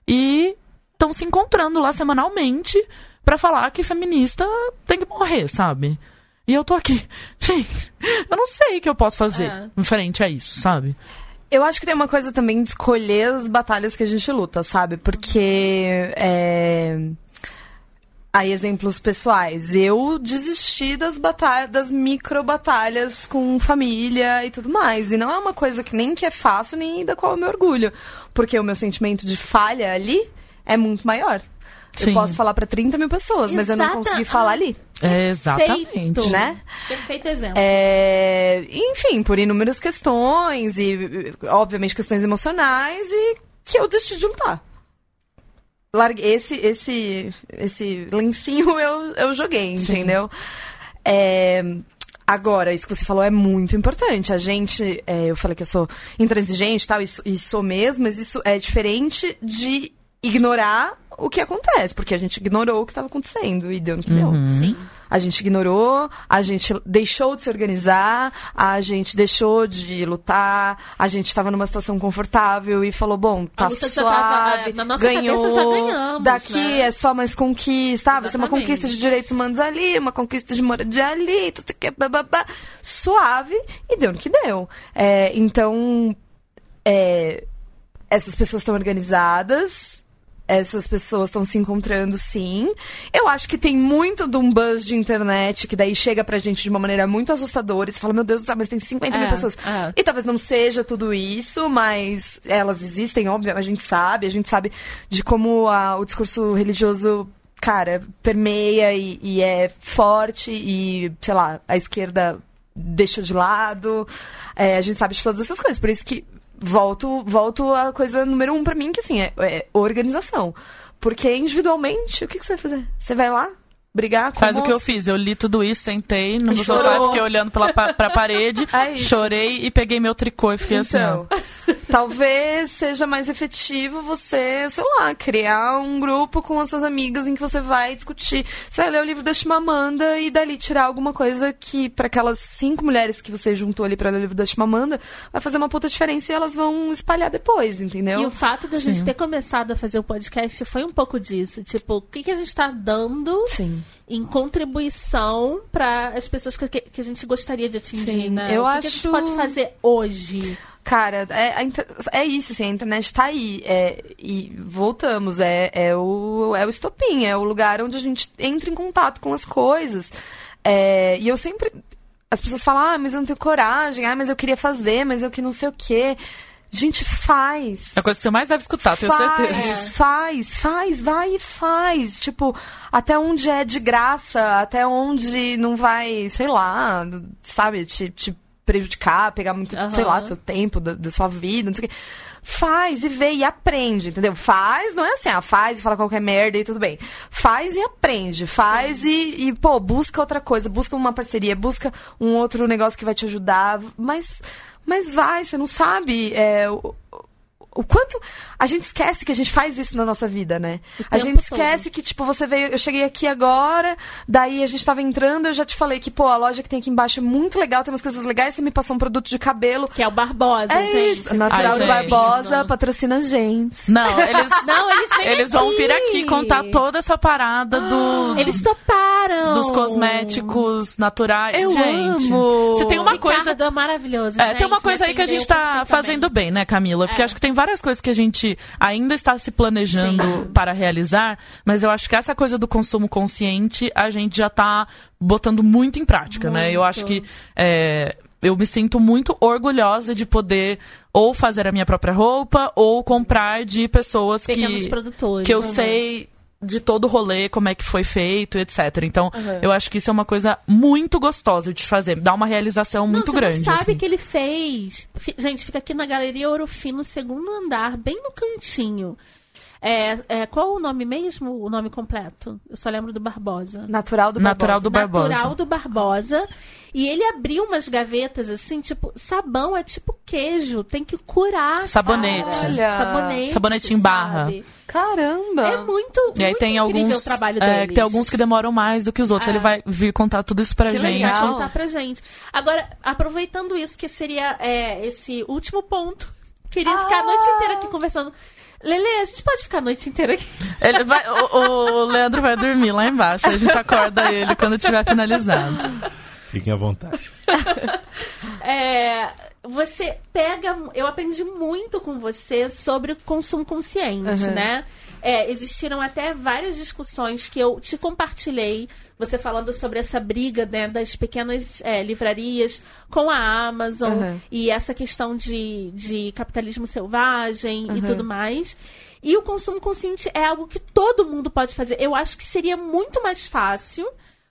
E estão se encontrando lá semanalmente pra falar que feminista tem que morrer, sabe? E eu tô aqui. *laughs* Gente, eu não sei o que eu posso fazer É. em frente a isso, sabe? Eu acho que tem uma coisa também de escolher as batalhas que a gente luta, sabe? Porque. É... Aí, exemplos pessoais. Eu desisti das batalhas, das micro batalhas com família e tudo mais. E não é uma coisa que nem que é fácil, nem da qual eu me orgulho. Porque o meu sentimento de falha ali é muito maior. Sim. Eu posso falar pra 30 mil pessoas, mas eu não Exata- consegui falar ali. É, exatamente. Perfeito. Né? Perfeito exemplo. É, enfim, por inúmeras questões e, obviamente, questões emocionais e que eu desisti de lutar. Larguei, esse, esse, esse lencinho *laughs* eu, eu joguei, Sim. entendeu? É, agora, isso que você falou é muito importante. A gente, é, eu falei que eu sou intransigente e tal, e, sou- e sou mesmo, mas isso é diferente de ignorar o que acontece, porque a gente ignorou o que estava acontecendo e deu no que deu. Sim. A gente ignorou, a gente deixou de se organizar, a gente deixou de lutar, a gente estava numa situação confortável e falou, bom, tá já tava, suave, é, na nossa ganhou, já ganhamos, daqui né? é só mais conquista, ah, vai ser uma Exatamente. conquista de direitos humanos ali, uma conquista de moradia ali, tudo bababá, suave, e deu no que deu. É, então, é, essas pessoas estão organizadas, essas pessoas estão se encontrando sim. Eu acho que tem muito de um buzz de internet que daí chega pra gente de uma maneira muito assustadora. E você fala, meu Deus do céu, mas tem 50 mil É, pessoas. é. E talvez não seja tudo isso, mas elas existem, óbvio, a gente sabe. A gente sabe de como a- o discurso religioso, cara, permeia e, e é forte e, sei lá, a esquerda deixa de lado. É, a gente sabe de todas essas coisas. Por isso que volto, volto à coisa número um pra mim, que assim, é, é organização. Porque individualmente, o que, que você vai fazer? Você vai lá? Brigar com Faz o que eu fiz. Eu li tudo isso, sentei no meu sofá, fiquei olhando pela, pra *laughs* parede, É chorei e peguei meu tricô e fiquei assim, Então, ó. talvez seja mais efetivo você, sei lá, criar um grupo com as suas amigas em que você vai discutir. Você vai ler o livro da Chimamanda e dali tirar alguma coisa que, para aquelas cinco mulheres que você juntou ali pra ler o livro da Chimamanda, vai fazer uma puta diferença e elas vão espalhar depois, entendeu? E o fato da gente Sim. ter começado a fazer o podcast foi um pouco disso. Tipo, o que, que a gente tá dando Sim. Em contribuição para as pessoas que, que a gente gostaria de atingir, Sim, né? eu o que, que a acho- gente pode fazer hoje? Cara, é, é isso, assim, a internet tá aí. É, e voltamos, é, é, o, é o estopim, é o lugar onde a gente entra em contato com as coisas. É, e eu sempre. As pessoas falam, ah, mas eu não tenho coragem, ah, mas eu queria fazer, mas eu que não sei o quê. Gente, faz. É a coisa que você mais deve escutar, tenho faz, certeza. faz, faz, vai e faz. Tipo, até onde é de graça, até onde não vai, sei lá, sabe, te, te prejudicar, pegar muito, Aham. sei lá, do seu tempo, da, da sua vida, não sei o quê. Faz e vê e aprende, entendeu? Faz, não é assim, ah, faz e fala qualquer merda e tudo bem. Faz e aprende, faz e, e, pô, busca outra coisa, busca uma parceria, busca um outro negócio que vai te ajudar, mas, mas vai, você não sabe é, o, o quanto a gente esquece que a gente faz isso na nossa vida, né? A gente esquece que, tipo, você veio, eu cheguei aqui agora, daí a gente tava entrando, eu já te falei que, pô, a loja que tem aqui embaixo é muito legal, tem umas coisas legais, você me passou um produto de cabelo. Que é o Barbosa, É gente. isso, Natural Ai, gente. Barbosa patrocina a gente. Não, eles, *laughs* Não, eles vêm eles vão vir aqui contar toda essa parada do, *gasps* Eles toparam. dos cosméticos naturais. Eu gente, amo. se tem uma Ricardo coisa é maravilhoso. É, tem uma gente, coisa aí que a gente tá fazendo bem, né, Camila? Porque É. acho que tem várias coisas que a gente ainda está se planejando para realizar, mas eu acho que essa coisa do consumo consciente a gente já tá botando muito em prática, né? Eu Muito. acho que é, eu me sinto muito orgulhosa de poder ou fazer a minha própria roupa ou comprar de pessoas Pequenos que, produtores. que eu Uhum. sei de todo o rolê, como é que foi feito, etc. Então, Uhum. eu acho que isso é uma coisa muito gostosa de fazer, dá uma realização muito não, você grande. Não sabe assim. que ele fez. Gente, fica aqui na Galeria Ouro Fino, segundo andar, bem no cantinho. É, é, qual o nome mesmo? O nome completo? Eu só lembro do Barbosa. Natural do Natural do Barbosa. Barbosa. Natural do Barbosa. E ele abriu umas gavetas assim, tipo, sabão é tipo queijo, tem que curar. Sabonete. Olha. Sabonete. Sabonete em barra. sabe? Caramba! É muito, E aí muito tem incrível alguns, o trabalho é, deles. tem alguns que demoram mais do que os outros. É. Ele vai vir contar tudo isso pra Que gente. legal. contar pra gente. Agora, aproveitando isso, que seria é, esse último ponto, queria ficar a noite inteira aqui conversando. Lele, a gente pode ficar a noite inteira aqui. Ele vai, o, o Leandro vai dormir lá embaixo. A gente acorda ele quando tiver finalizado. Fiquem à vontade. *laughs* É, você pega. Eu aprendi muito com você sobre o consumo consciente, Uhum. né? É, existiram até várias discussões que eu te compartilhei, você falando sobre essa briga né, das pequenas é, livrarias com a Amazon Uhum. e essa questão de, de capitalismo selvagem e Uhum. tudo mais. E o consumo consciente é algo que todo mundo pode fazer. Eu acho que seria muito mais fácil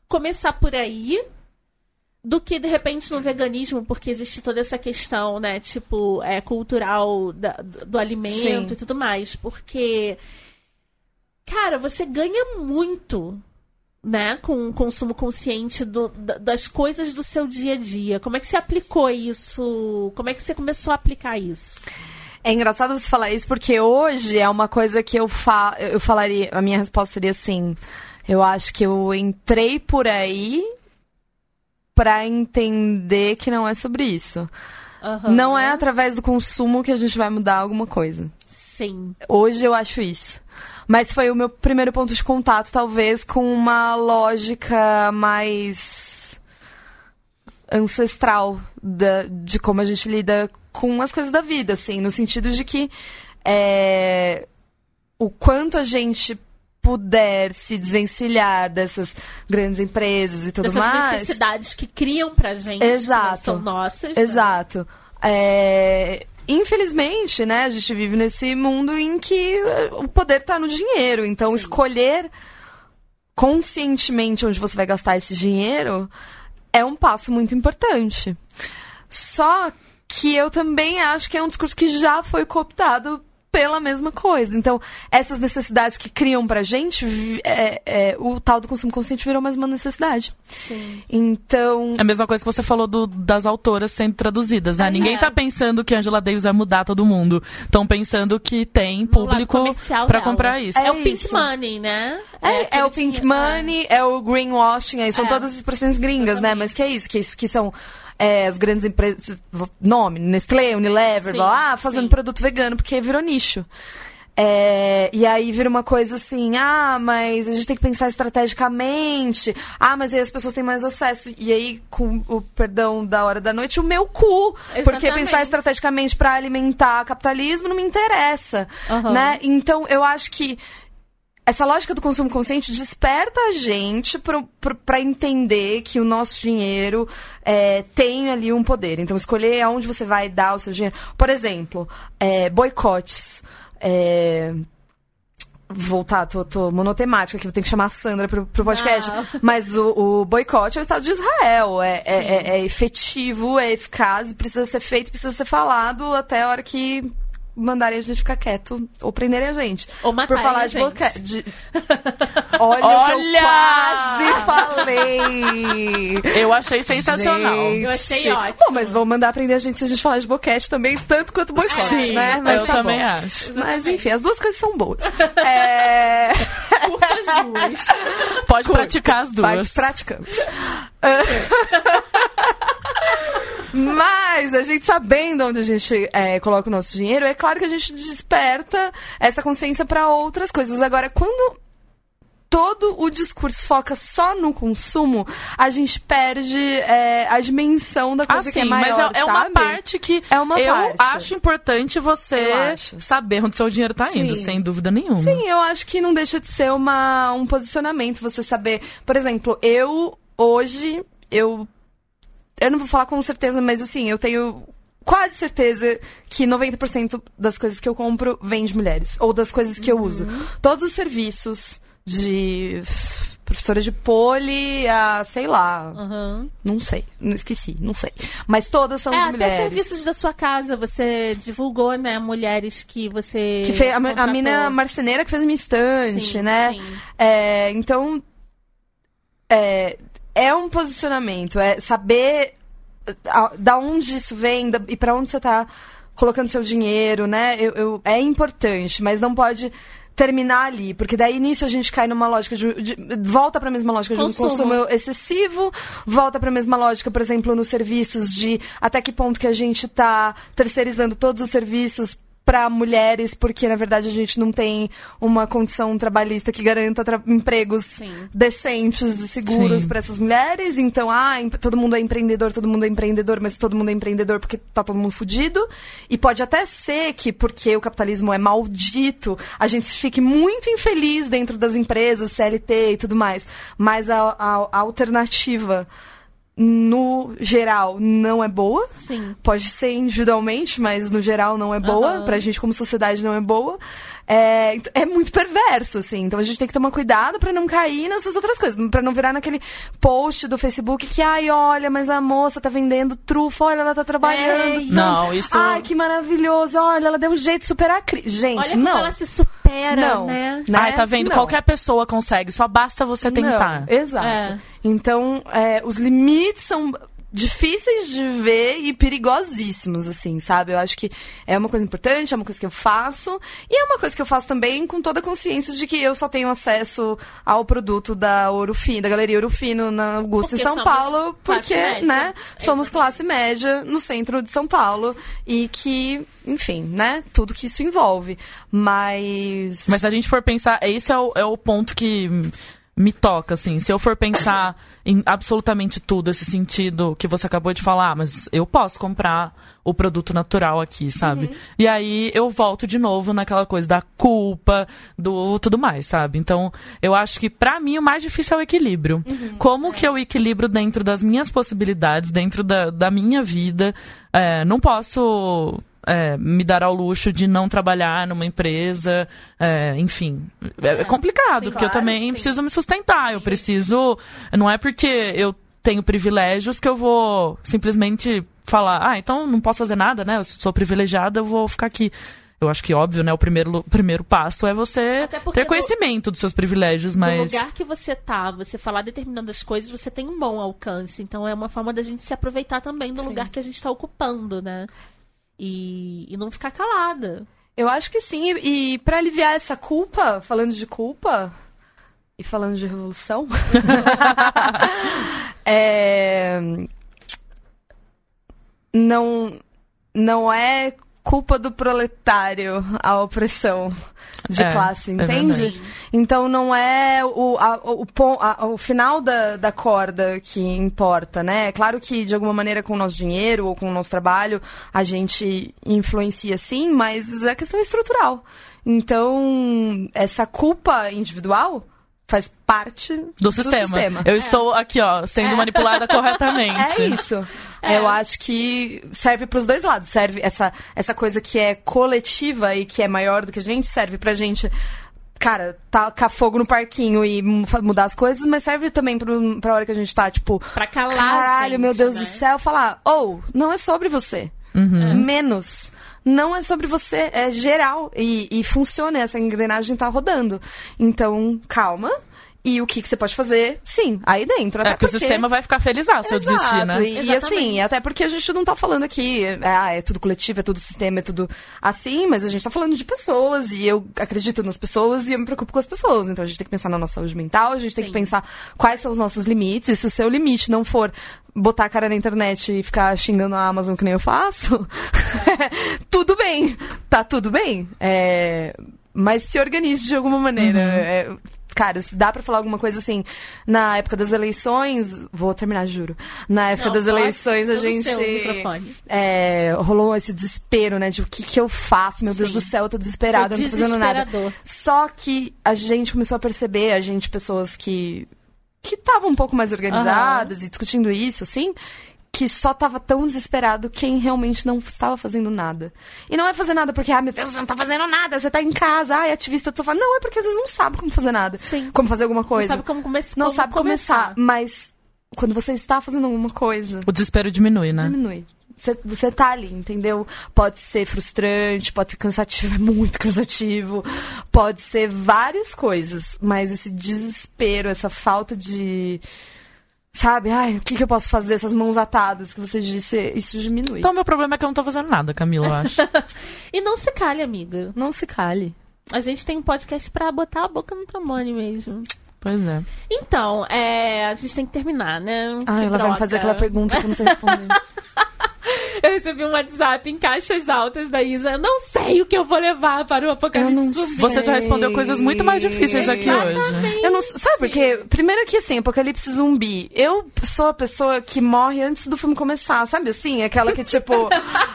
começar por aí do que de repente no veganismo, porque existe toda essa questão, né, tipo, é, cultural da- do, do alimento Sim. e tudo mais. Porque, cara, você ganha muito, né, com o consumo consciente do- da- das coisas do seu dia a dia. Como é que você aplicou isso? Como é que você começou a aplicar isso? É engraçado você falar isso porque hoje é uma coisa que eu, fa eu falaria. A minha resposta seria assim: eu acho que eu entrei por aí pra entender que não é sobre isso. Aham. Não é através do consumo que a gente vai mudar alguma coisa. Sim. Hoje eu acho isso. Mas foi o meu primeiro ponto de contato, talvez, com uma lógica mais ancestral da- de como a gente lida com as coisas da vida, assim, no sentido de que é, o quanto a gente puder se desvencilhar dessas grandes empresas e tudo Dessas mais. necessidades que criam pra gente, que não Exato. são nossas. né? Exato. É, Infelizmente, né, a gente vive nesse mundo em que eh, o poder tá no dinheiro. Então, escolher conscientemente onde você vai gastar esse dinheiro é um passo muito importante. Só que eu também acho que é um discurso que já foi cooptado pela mesma coisa. Então, essas necessidades que criam pra gente, é, é, o tal do consumo consciente virou mais uma necessidade. Sim. Então, É a mesma coisa que você falou do- das autoras sendo traduzidas, né? É. Ninguém tá pensando que Angela Davis vai mudar todo mundo. Estão pensando que tem público dela. comprar isso. É, É o Pink isso. Money, né? É, é aquele o pink dinheiro- money, é. o greenwashing, aí são É. todas as expressões gringas, né? Exatamente. Mas que é isso, que, isso- que são é, as grandes empresas, nome, Nestlé, Unilever, Sim, blá, fazendo sim. produto vegano, porque virou nicho. É, e aí vira uma coisa assim, ah, mas a gente tem que pensar estrategicamente, ah, mas aí as pessoas têm mais acesso. E aí, com o perdão da hora da noite, o meu cu. Porque Exatamente. pensar estrategicamente para alimentar capitalismo não me interessa. Aham. Né? Então, eu acho que essa lógica do consumo consciente desperta a gente para entender que o nosso dinheiro é, tem ali um poder. Então, escolher aonde você vai dar o seu dinheiro. Por exemplo, é, boicotes. É, voltar, tô, tô monotemática aqui, vou ter que chamar a Sandra pro, pro podcast. Mas o, o boicote é o Estado de Israel. É, é, é- é efetivo, é eficaz, precisa ser feito, precisa ser falado até a hora que mandarem a gente ficar quieto ou prenderem a gente. Ou Por matarem falar a de gente. bloqueio. de- Olha, *laughs* Olha! o que eu quase falei! Eu achei sensacional. Gente. Eu achei ótimo. Bom, mas vão mandar prender a gente se a gente falar de boquete também, tanto quanto boicote, Sim, né? Mas eu tá também bom. acho. Mas enfim, as duas coisas são boas. *laughs* É... Curta as duas. Pode Curto. praticar as duas. praticamos. *laughs* Mas a gente sabendo onde a gente é, coloca o nosso dinheiro, é claro que a gente desperta essa consciência para outras coisas. Agora, quando todo o discurso foca só no consumo, a gente perde é, a dimensão da coisa Ah, que é sim, maior, mas é, é uma parte que É uma eu parte. acho importante você acho. saber onde seu dinheiro tá indo, sem dúvida nenhuma. Sim, eu acho que não deixa de ser uma, um posicionamento você saber. Por exemplo, eu hoje, eu. Eu não vou falar com certeza, mas assim, eu tenho quase certeza que 90% das coisas que eu compro vem de mulheres. Ou das coisas que eu uso. Todos os serviços de professora de poli a, sei lá, Uhum. não sei, não esqueci, não sei. Mas todas são É, de até mulheres. serviços da sua casa, você divulgou, né, mulheres que você. Que fez, a, a mina marceneira que fez minha estante, Sim, né? sim. É, então, é, é um posicionamento, é saber da onde isso vem da- e para onde você tá colocando seu dinheiro, né? Eu, eu- é importante, mas não pode terminar ali, porque daí nisso a gente cai numa lógica de, de- volta para a mesma lógica de um Consumo. consumo excessivo, volta para a mesma lógica, por exemplo, nos serviços de até que ponto que a gente tá terceirizando todos os serviços para mulheres, porque na verdade a gente não tem uma condição trabalhista que garanta tra- empregos Sim. decentes e seguros para essas mulheres. Então, ah, todo mundo é empreendedor, todo mundo é empreendedor, mas todo mundo é empreendedor porque tá todo mundo fudido. E pode até ser que, porque o capitalismo é maldito, a gente fique muito infeliz dentro das empresas, CLT e tudo mais. Mas a, a- a alternativa, no geral, não é boa. Sim. Pode ser individualmente, mas no geral não é boa. Aham. Pra gente, como sociedade, não é boa. É, é muito perverso, assim. Então a gente tem que tomar cuidado pra não cair nessas outras coisas. Pra não virar naquele post do Facebook que, ai, olha, mas a moça tá vendendo trufa, olha, ela tá trabalhando. É, tanto. Não, isso- Ai, que maravilhoso, olha, ela deu um jeito de superar a crise. Gente, Olha como não. ela se supera, Não. né? Né? Ai, tá vendo? Não. Qualquer pessoa consegue, só basta você tentar. Não, exato. É. Então, é, os limites são difíceis de ver e perigosíssimos, assim, sabe? Eu acho que é uma coisa importante, é uma coisa que eu faço, e é uma coisa que eu faço também com toda a consciência de que eu só tenho acesso ao produto da Ouro Fino, da Galeria Ouro Fino na Augusta, Porque em São Paulo, porque, média. né, somos classe média no centro de São Paulo, e que, enfim, né, tudo que isso envolve. Mas... Mas se a gente for pensar, esse é o, é o ponto que me toca, assim. Se eu for pensar em absolutamente tudo, esse sentido que você acabou de falar, mas eu posso comprar o produto natural aqui, sabe? E aí eu volto de novo naquela coisa da culpa, do tudo mais, sabe? Então, eu acho que pra mim o mais difícil é o equilíbrio. Como que eu equilibro dentro das minhas possibilidades, dentro da, da minha vida? É, não posso é, me dar ao luxo de não trabalhar numa empresa, é, enfim. É, é complicado, sim, porque eu claro, também sim. preciso me sustentar. Eu preciso. Não é porque eu tenho privilégios que eu vou simplesmente falar, ah, então não posso fazer nada, né? Eu sou privilegiada, eu vou ficar aqui. Eu acho que, óbvio, né? O primeiro, primeiro passo é você ter no- conhecimento dos seus privilégios, No mas. lugar que você tá, você falar determinadas coisas, você tem um bom alcance. Então é uma forma da gente se aproveitar também do lugar que a gente tá ocupando, né? E, e não ficar calada. Eu acho que sim. E, para aliviar essa culpa, falando de culpa e falando de revolução, *laughs* é, não não é culpa do proletário a opressão de É, classe, é entende? verdade. então não é o, a- o, a- o final da, da corda que importa, né? É claro que de alguma maneira com o nosso dinheiro ou com o nosso trabalho a gente influencia sim, mas a questão é estrutural. Então, essa culpa individual faz parte Do sistema. Eu estou aqui, ó, sendo É. manipulada corretamente. *laughs* É isso. É. Eu acho que serve para os dois lados. Serve essa, essa coisa que é coletiva e que é maior do que a gente, serve pra gente cara, tacar fogo no parquinho e mudar as coisas, mas serve também pro, pra hora que a gente tá, tipo, Pra calar caralho, gente, meu Deus né? do céu, falar, ou, não é sobre você. Menos. Não é sobre você, é geral. E, e funciona, essa engrenagem tá rodando. Então, calma. E o que, que você pode fazer? Sim, aí dentro. É até porque o porque- sistema vai ficar feliz se eu desistir, né? Exato, E, e assim, até porque a gente não tá falando aqui, é, ah, é tudo coletivo, é tudo sistema, é tudo assim, mas a gente tá falando de pessoas e eu acredito nas pessoas e eu me preocupo com as pessoas. Então a gente tem que pensar na nossa saúde mental, a gente tem Sim. que pensar quais são os nossos limites. E se o seu limite não for botar a cara na internet e ficar xingando a Amazon que nem eu faço, *laughs* tudo bem, tá tudo bem. É, mas se organize de alguma maneira. É, Cara, se dá pra falar alguma coisa assim, na época das eleições, vou terminar, juro. Na época Não, das pode, eleições a gente é, rolou esse desespero, né, de o que que eu faço? Meu Deus Sim. do céu, eu tô desesperada, eu não tô fazendo nada. Só que a gente começou a perceber, a gente pessoas que que estavam um pouco mais organizadas e discutindo isso, assim, que só tava tão desesperado quem realmente não estava fazendo nada. E não é fazer nada porque, ah, meu Deus, você não tá fazendo nada, você tá em casa, ai, ativista do sofá. Não, é porque às vezes não sabe como fazer nada. Sim. Como fazer alguma coisa. Não sabe como, come Não como sabe começar, mas quando você está fazendo alguma coisa, O desespero diminui, né? diminui. Você, você tá ali, entendeu? Pode ser frustrante, pode ser cansativo, *laughs* é muito cansativo. Pode ser várias coisas, mas esse desespero, essa falta de. Sabe? Ai, o que, que eu posso fazer? Essas mãos atadas que você disse, isso diminui. Então, meu problema é que eu não tô fazendo nada, Camila, eu acho. *laughs* E não se calhe, amiga. Não se cale. A gente tem um podcast pra botar a boca no trombone mesmo. pois é. Então, é, a gente tem que terminar, né? Ah, Que ela vai me fazer aquela pergunta que eu não sei responder. *laughs* *laughs* Eu recebi um WhatsApp em caixas altas da Isa. Eu não sei o que eu vou levar para o apocalipse zumbi. Você já respondeu coisas muito mais difíceis aqui hoje. Eu não sabe porque primeiro que assim, Apocalipse Zumbi, eu sou a pessoa que morre antes do filme começar, sabe assim, aquela que tipo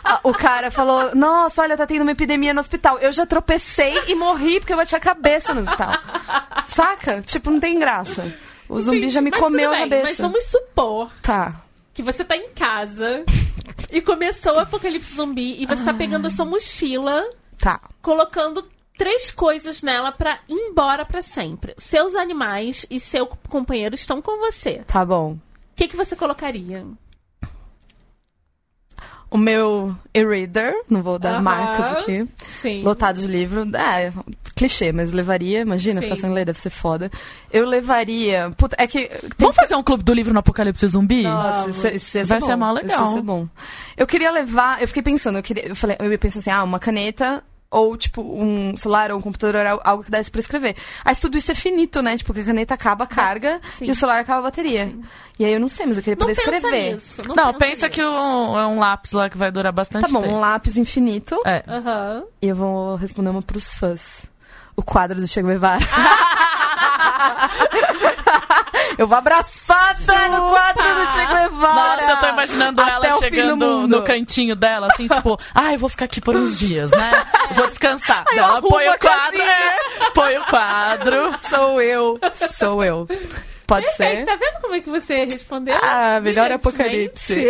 a- o cara falou: "Nossa, olha, tá tendo uma epidemia no hospital". Eu já tropecei e morri porque eu bati a cabeça no hospital. Saca? Tipo, não tem graça. O zumbi já me Mas comeu tudo a bem, cabeça. Mas vamos supor Tá. Que você tá em casa *laughs* e começou o apocalipse zumbi e você tá pegando a sua mochila, Tá. colocando três coisas nela pra ir embora pra sempre. Seus animais e seu companheiro estão com você. Tá bom. O que, que você colocaria? O meu e-reader, não vou dar Aham. marcas aqui. Sim. lotado de livro. É, clichê, mas levaria. Imagina, Sim. ficar sem ler, deve ser foda. Eu levaria. Puta, é que. Tem Vamos fazer um clube do livro no Apocalipse Zumbi? Nossa, isso, isso ia Vai ser ser bom. mó legal. Isso ia ser bom. Eu queria levar. Eu fiquei pensando, eu, queria, eu, falei, eu pensei assim, ah, uma caneta. Ou, tipo, um celular ou um computador, al- algo que desse pra escrever. Mas tudo isso é finito, né? Tipo, que a caneta acaba a carga sim. e o celular acaba a bateria. E aí eu não sei, mas eu queria Não poder pensa escrever. nisso. Não, Não, pensa que nisso. o- é um lápis lá que vai durar bastante Tá bom, tempo. um lápis infinito. É. Aham. E eu vou responder uma pros fãs. O quadro do Che Guevara. *laughs* *laughs* eu vou abraçada no quadro do Che Guevara. Nossa, eu tô imaginando Até ela chegando no cantinho dela, assim, *laughs* tipo, ai, eu vou ficar aqui por uns dias, né? Vou descansar. eu ela põe o quadro, é, põe o quadro. *laughs* Sou eu. Sou eu. Pode Perfeito, ser? tá vendo como é que você respondeu? Ah, melhor apocalipse.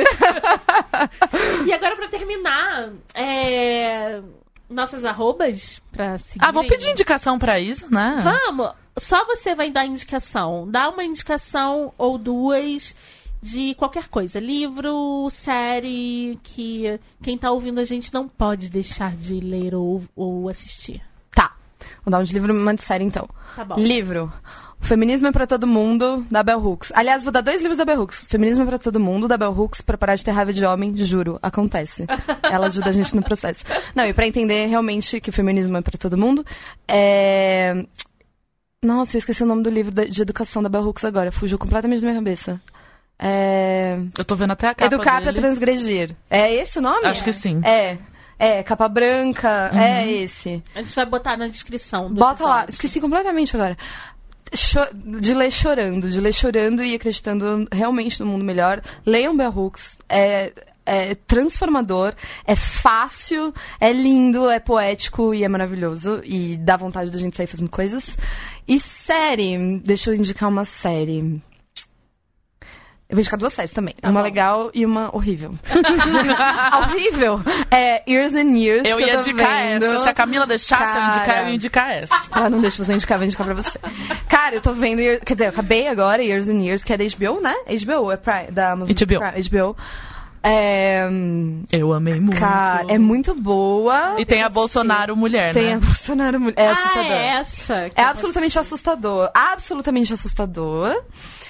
e agora, pra terminar, é... nossas arrobas pra seguir. Ah, vamos pedir indicação pra Isa, né? Vamos! Só você vai dar indicação. Dá uma indicação ou duas de qualquer coisa. Livro, série, que quem tá ouvindo a gente não pode deixar de ler ou, ou assistir. Tá. Vou dar um de livro uma de série, então. Tá bom. Livro. Feminismo é pra todo mundo, da Bell Hooks. Aliás, vou dar dois livros da Bell Hooks. Feminismo é pra todo mundo, da Bell Hooks, pra parar de ter raiva de homem, juro, acontece. *laughs* Ela ajuda a gente no processo. Não, e pra entender realmente que o feminismo é pra todo mundo, é... Nossa, eu esqueci o nome do livro de educação da Bell Hooks agora. Fugiu completamente da minha cabeça. É... Eu tô vendo até a capa Educar pra dele. transgredir. É esse o nome? Acho que sim. É. É, capa branca, é esse. A gente vai botar na descrição. Do Bota lá, episódio. esqueci completamente agora. Cho- de ler chorando, de ler chorando e acreditando realmente no mundo melhor. Leiam Bell Hooks. É, é transformador, é fácil, é lindo, é poético e é maravilhoso. E dá vontade da gente sair fazendo coisas. E série, deixa eu indicar uma série. Eu vou indicar duas séries também. uma legal e uma horrível. A *laughs* horrível é Years and Years. Eu ia tô indicar vendo. essa. Se a Camila deixasse eu indicar, eu Cara. ia indicar essa. Ela não deixa você indicar, vou indicar pra você. Cara, eu tô vendo. Quer dizer, eu acabei agora Years and Years, que é da HBO, né? HBO, é Prime, da Amazon HBO. Prime, HBO. É. Eu amei muito. Cara, é muito boa. E tem a Bolsonaro mulher, Tem né? a Bolsonaro mulher. É ah, assustador. é essa. É absolutamente assustador. Absolutamente assustador.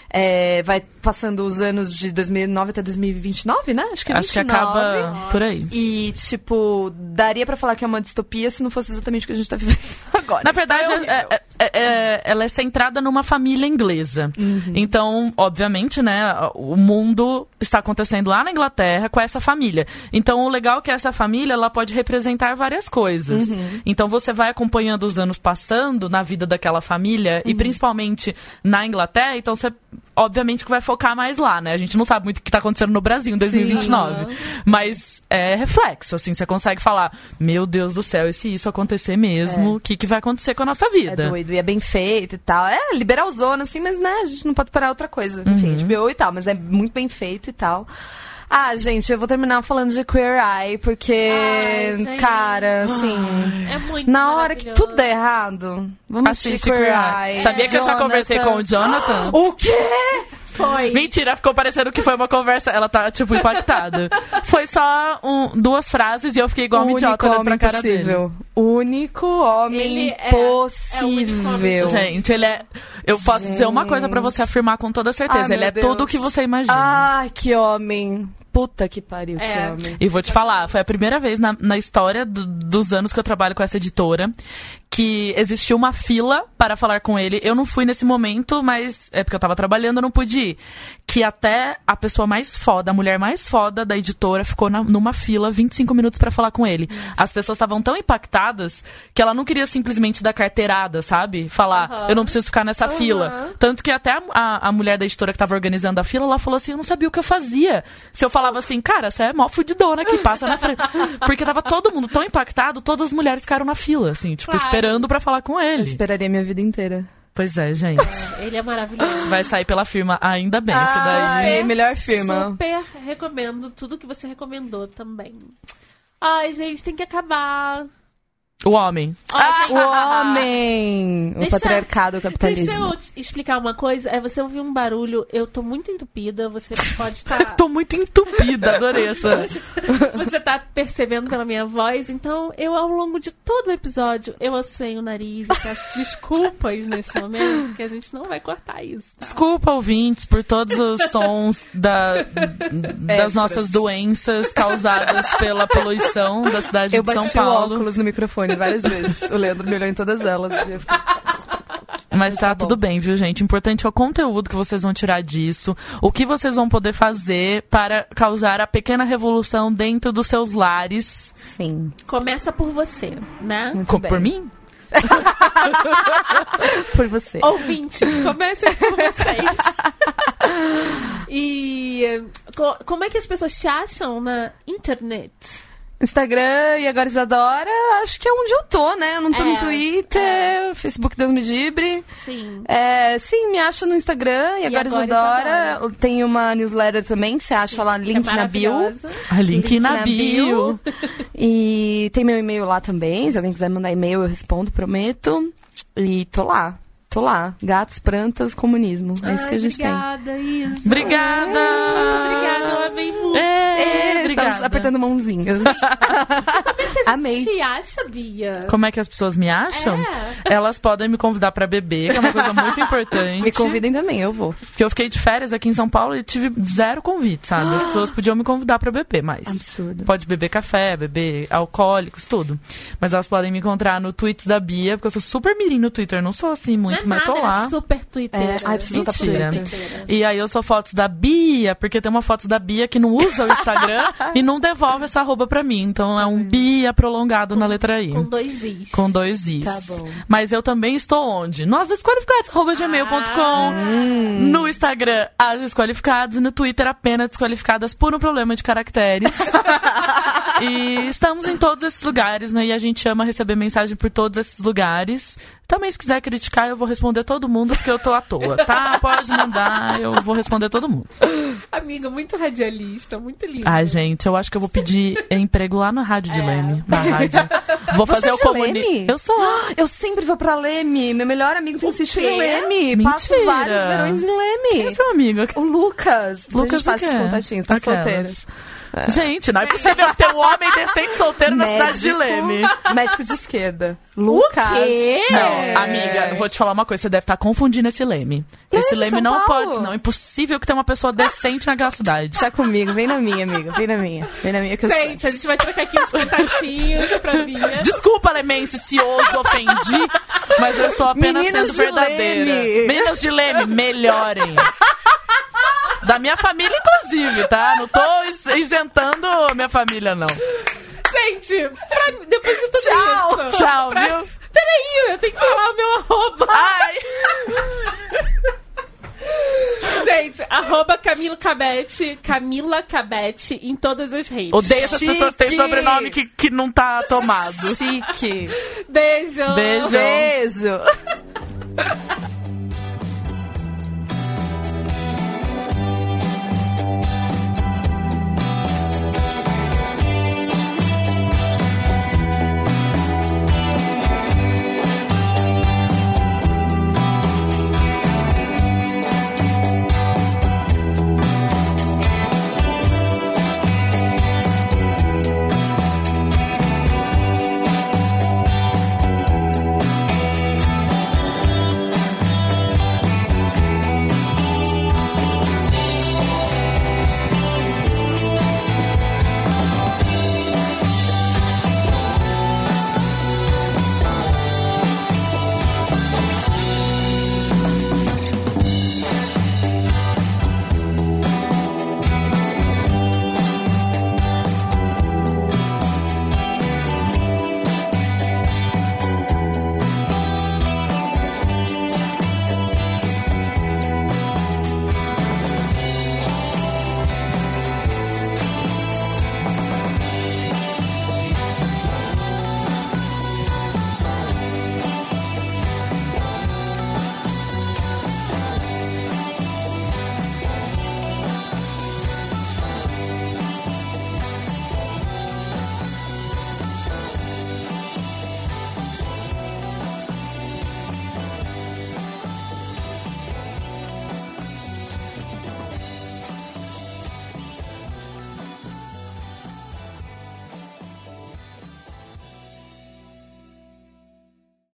É, vai passando os anos de 2009 até 2029, né? Acho que é Acho que 29. acaba por aí. E, tipo, daria pra falar que é uma distopia se não fosse exatamente o que a gente tá vivendo *laughs* agora. Na verdade, Então, é é- é- ela é centrada numa família inglesa. Uhum. Então, obviamente, né, o mundo está acontecendo lá na Inglaterra com essa família. Então, o legal é que essa família ela pode representar várias coisas. Uhum. Então, você vai acompanhando os anos passando na vida daquela família Uhum. e principalmente na Inglaterra. Então, você obviamente que vai focar mais lá, né? A gente não sabe muito o que está acontecendo no Brasil em 2029. Sim. Mas é reflexo, assim, você consegue falar, meu Deus do céu, e se isso acontecer mesmo, o que, que vai acontecer com a nossa É vida? doido, e é bem feito e tal. É liberalzona, assim, mas né, a gente não pode parar outra coisa. Enfim, Uhum. HBO e tal, mas é muito bem feito e tal. Ah, gente, eu vou terminar falando de Queer Eye, porque, Ai, cara, assim, É muito na hora que tudo der errado, vamos assistir Queer, Queer Eye. Eye. Sabia que eu já conversei com o Jonathan? O quê? Foi. Mentira, ficou parecendo que foi uma conversa. Ela tá, tipo, impactada. *laughs* Foi só um- duas frases e eu fiquei igual uma idiota olhando pra homem cara dele. possível. Único homem Ele é- é possível. homem Gente, ele é. Eu posso dizer uma coisa pra você afirmar com toda certeza. Ai, ele é meu tudo o Deus. que você imagina. Ai, que homem. Puta que pariu, que É. homem. E vou te falar, foi a primeira vez na, na história do- dos anos que eu trabalho com essa editora que existiu uma fila para falar com ele. Eu não fui nesse momento, mas é porque eu tava trabalhando, eu não pude ir. Que até a pessoa mais foda, a mulher mais foda da editora ficou na- numa fila 25 minutos para falar com ele. As pessoas estavam tão impactadas que ela não queria simplesmente dar carteirada, sabe? Falar, Aham. eu não preciso ficar nessa fila. Tanto que até a, a- a mulher da editora que tava organizando a fila, ela falou assim, eu não sabia o que eu fazia. Se eu falava assim, cara, você é mó fudidona que passa na frente. *laughs* Porque tava todo mundo tão impactado, todas as mulheres ficaram na fila, assim, tipo, Claro. esperando pra falar com Eu ele. esperaria minha vida inteira. Pois é, gente. *laughs* Ele é maravilhoso. Vai sair pela firma ainda bem, que daí... Ai, melhor firma. Super recomendo tudo que você recomendou também. Ai, gente, tem que acabar. O homem. Ai, O homem! o Deixa- patriarcado, o capitalismo. Deixa eu explicar uma coisa. É você ouvir um barulho, eu tô muito entupida, você pode *laughs* estar. Tô muito entupida, adorei essa. *laughs* você tá percebendo pela minha voz, então eu ao longo de todo o episódio eu assuei o nariz e peço *laughs* desculpas nesse momento, que a gente não vai cortar isso. Tá? Desculpa, ouvintes, por todos os sons da- das nossas doenças causadas pela poluição da cidade Eu de São bati o Paulo. óculos no microfone várias vezes. O Leandro me olhou em todas elas. E eu fiquei... Mas tá, Tá tudo bem, viu, gente? Importante é o conteúdo que vocês vão tirar disso, o que vocês vão poder fazer para causar a pequena revolução dentro dos seus lares. Sim. Começa por você, né? Muito Co- bem. por mim? *laughs* Por você. Ouvintes, comecem por vocês. *laughs* e eh, co- como é que as pessoas te acham na internet? Instagram e agora Isadora, acho que é onde eu tô, né? Eu não tô É, no Twitter, Facebook Deus me dibre. Sim. É, sim, me acha no Instagram e, agora, agora Isadora. Isadora. Tenho uma newsletter também, que você acha lá, Que é link na bio. A link, na, bio. *laughs* E tem meu e-mail lá também. Se alguém quiser mandar e-mail, eu respondo, prometo. E tô lá. Tô lá. Gatos, plantas, comunismo. É isso que a Ai, gente obrigada, Isa. Obrigada! Obrigada, eu amei muito. É, tem. É, obrigada. estamos apertando mãozinhas. Amei. te acha, Bia? Como é que as pessoas me acham? Elas podem me convidar pra beber, que é uma coisa muito importante. Me convidem também, eu vou. Porque eu fiquei de férias aqui em São Paulo e tive zero convite, sabe? As pessoas podiam me convidar pra beber, mas. Absurdo. Pode beber café, beber alcoólicos, tudo. Mas elas podem me encontrar no tweets da Bia, porque eu sou super mirim no Twitter. Não sou assim muito, é mas tô lá. é super Twitter. É, ai, preciso. Twitter. E aí eu sou fotos da Bia, porque tem uma foto da Bia que não usa o Instagram *laughs* e não devolve essa arroba pra mim. Então é um Bia prolongado na letra I. Com dois Is. Com dois Is. Tá bom. Mas eu também estou onde? Nós desqualificados, arroba gmail.com. Ah. No Instagram, as desqualificadas. E no Twitter, apenas desqualificadas por um problema de caracteres. *laughs* e estamos em todos esses lugares, né? E a gente ama receber mensagem por todos esses lugares. Também, se quiser criticar, eu vou responder todo mundo, porque eu tô à toa, tá? Pode mandar, eu vou responder todo mundo. Amiga, muito radialista, muito lindo. Ai, gente, eu acho que eu vou pedir emprego lá na rádio de Leme. Na rádio. Vou fazer Você é o comuni... Leme? Eu sou. Eu sempre vou pra Leme. Meu melhor amigo tem sítio em Leme. Mentira. Passo vários verões em Leme. Quem é seu amigo? O Lucas. Lucas faz os contatinhos, tá Aquelas. solteiro. Gente, não é possível ter um homem decente solteiro na cidade de Leme. Médico de esquerda. Lucas. quê? Não, É. amiga, vou te falar uma coisa, você deve estar confundindo esse Leme. Esse Leme, Leme São não Paulo. pode, não. É impossível que tenha uma pessoa decente naquela cidade. Deixa comigo, vem na minha, amiga. Vem na minha. Vem na minha que eu sei. Gente, a gente vai trocar aqui os contatinhos pra Bia. Desculpa, Lemense, se ouso, ofendi, mas eu estou apenas Meninas sendo de verdadeira. Leme. Meninas de Leme, melhorem. Da minha família, inclusive, tá? Não tô is- isentando a minha família, não. Gente, pra- depois de tudo Tchau. isso. Tchau, pra- viu? Peraí, eu tenho que falar o meu arroba. Ai! Gente, arroba Camila Cabete, Camila Cabete em todas as redes. Odeio essas pessoas que têm Chique. sobrenome que, que não tá tomado. Chique. Beijo. Beijo. Beijo.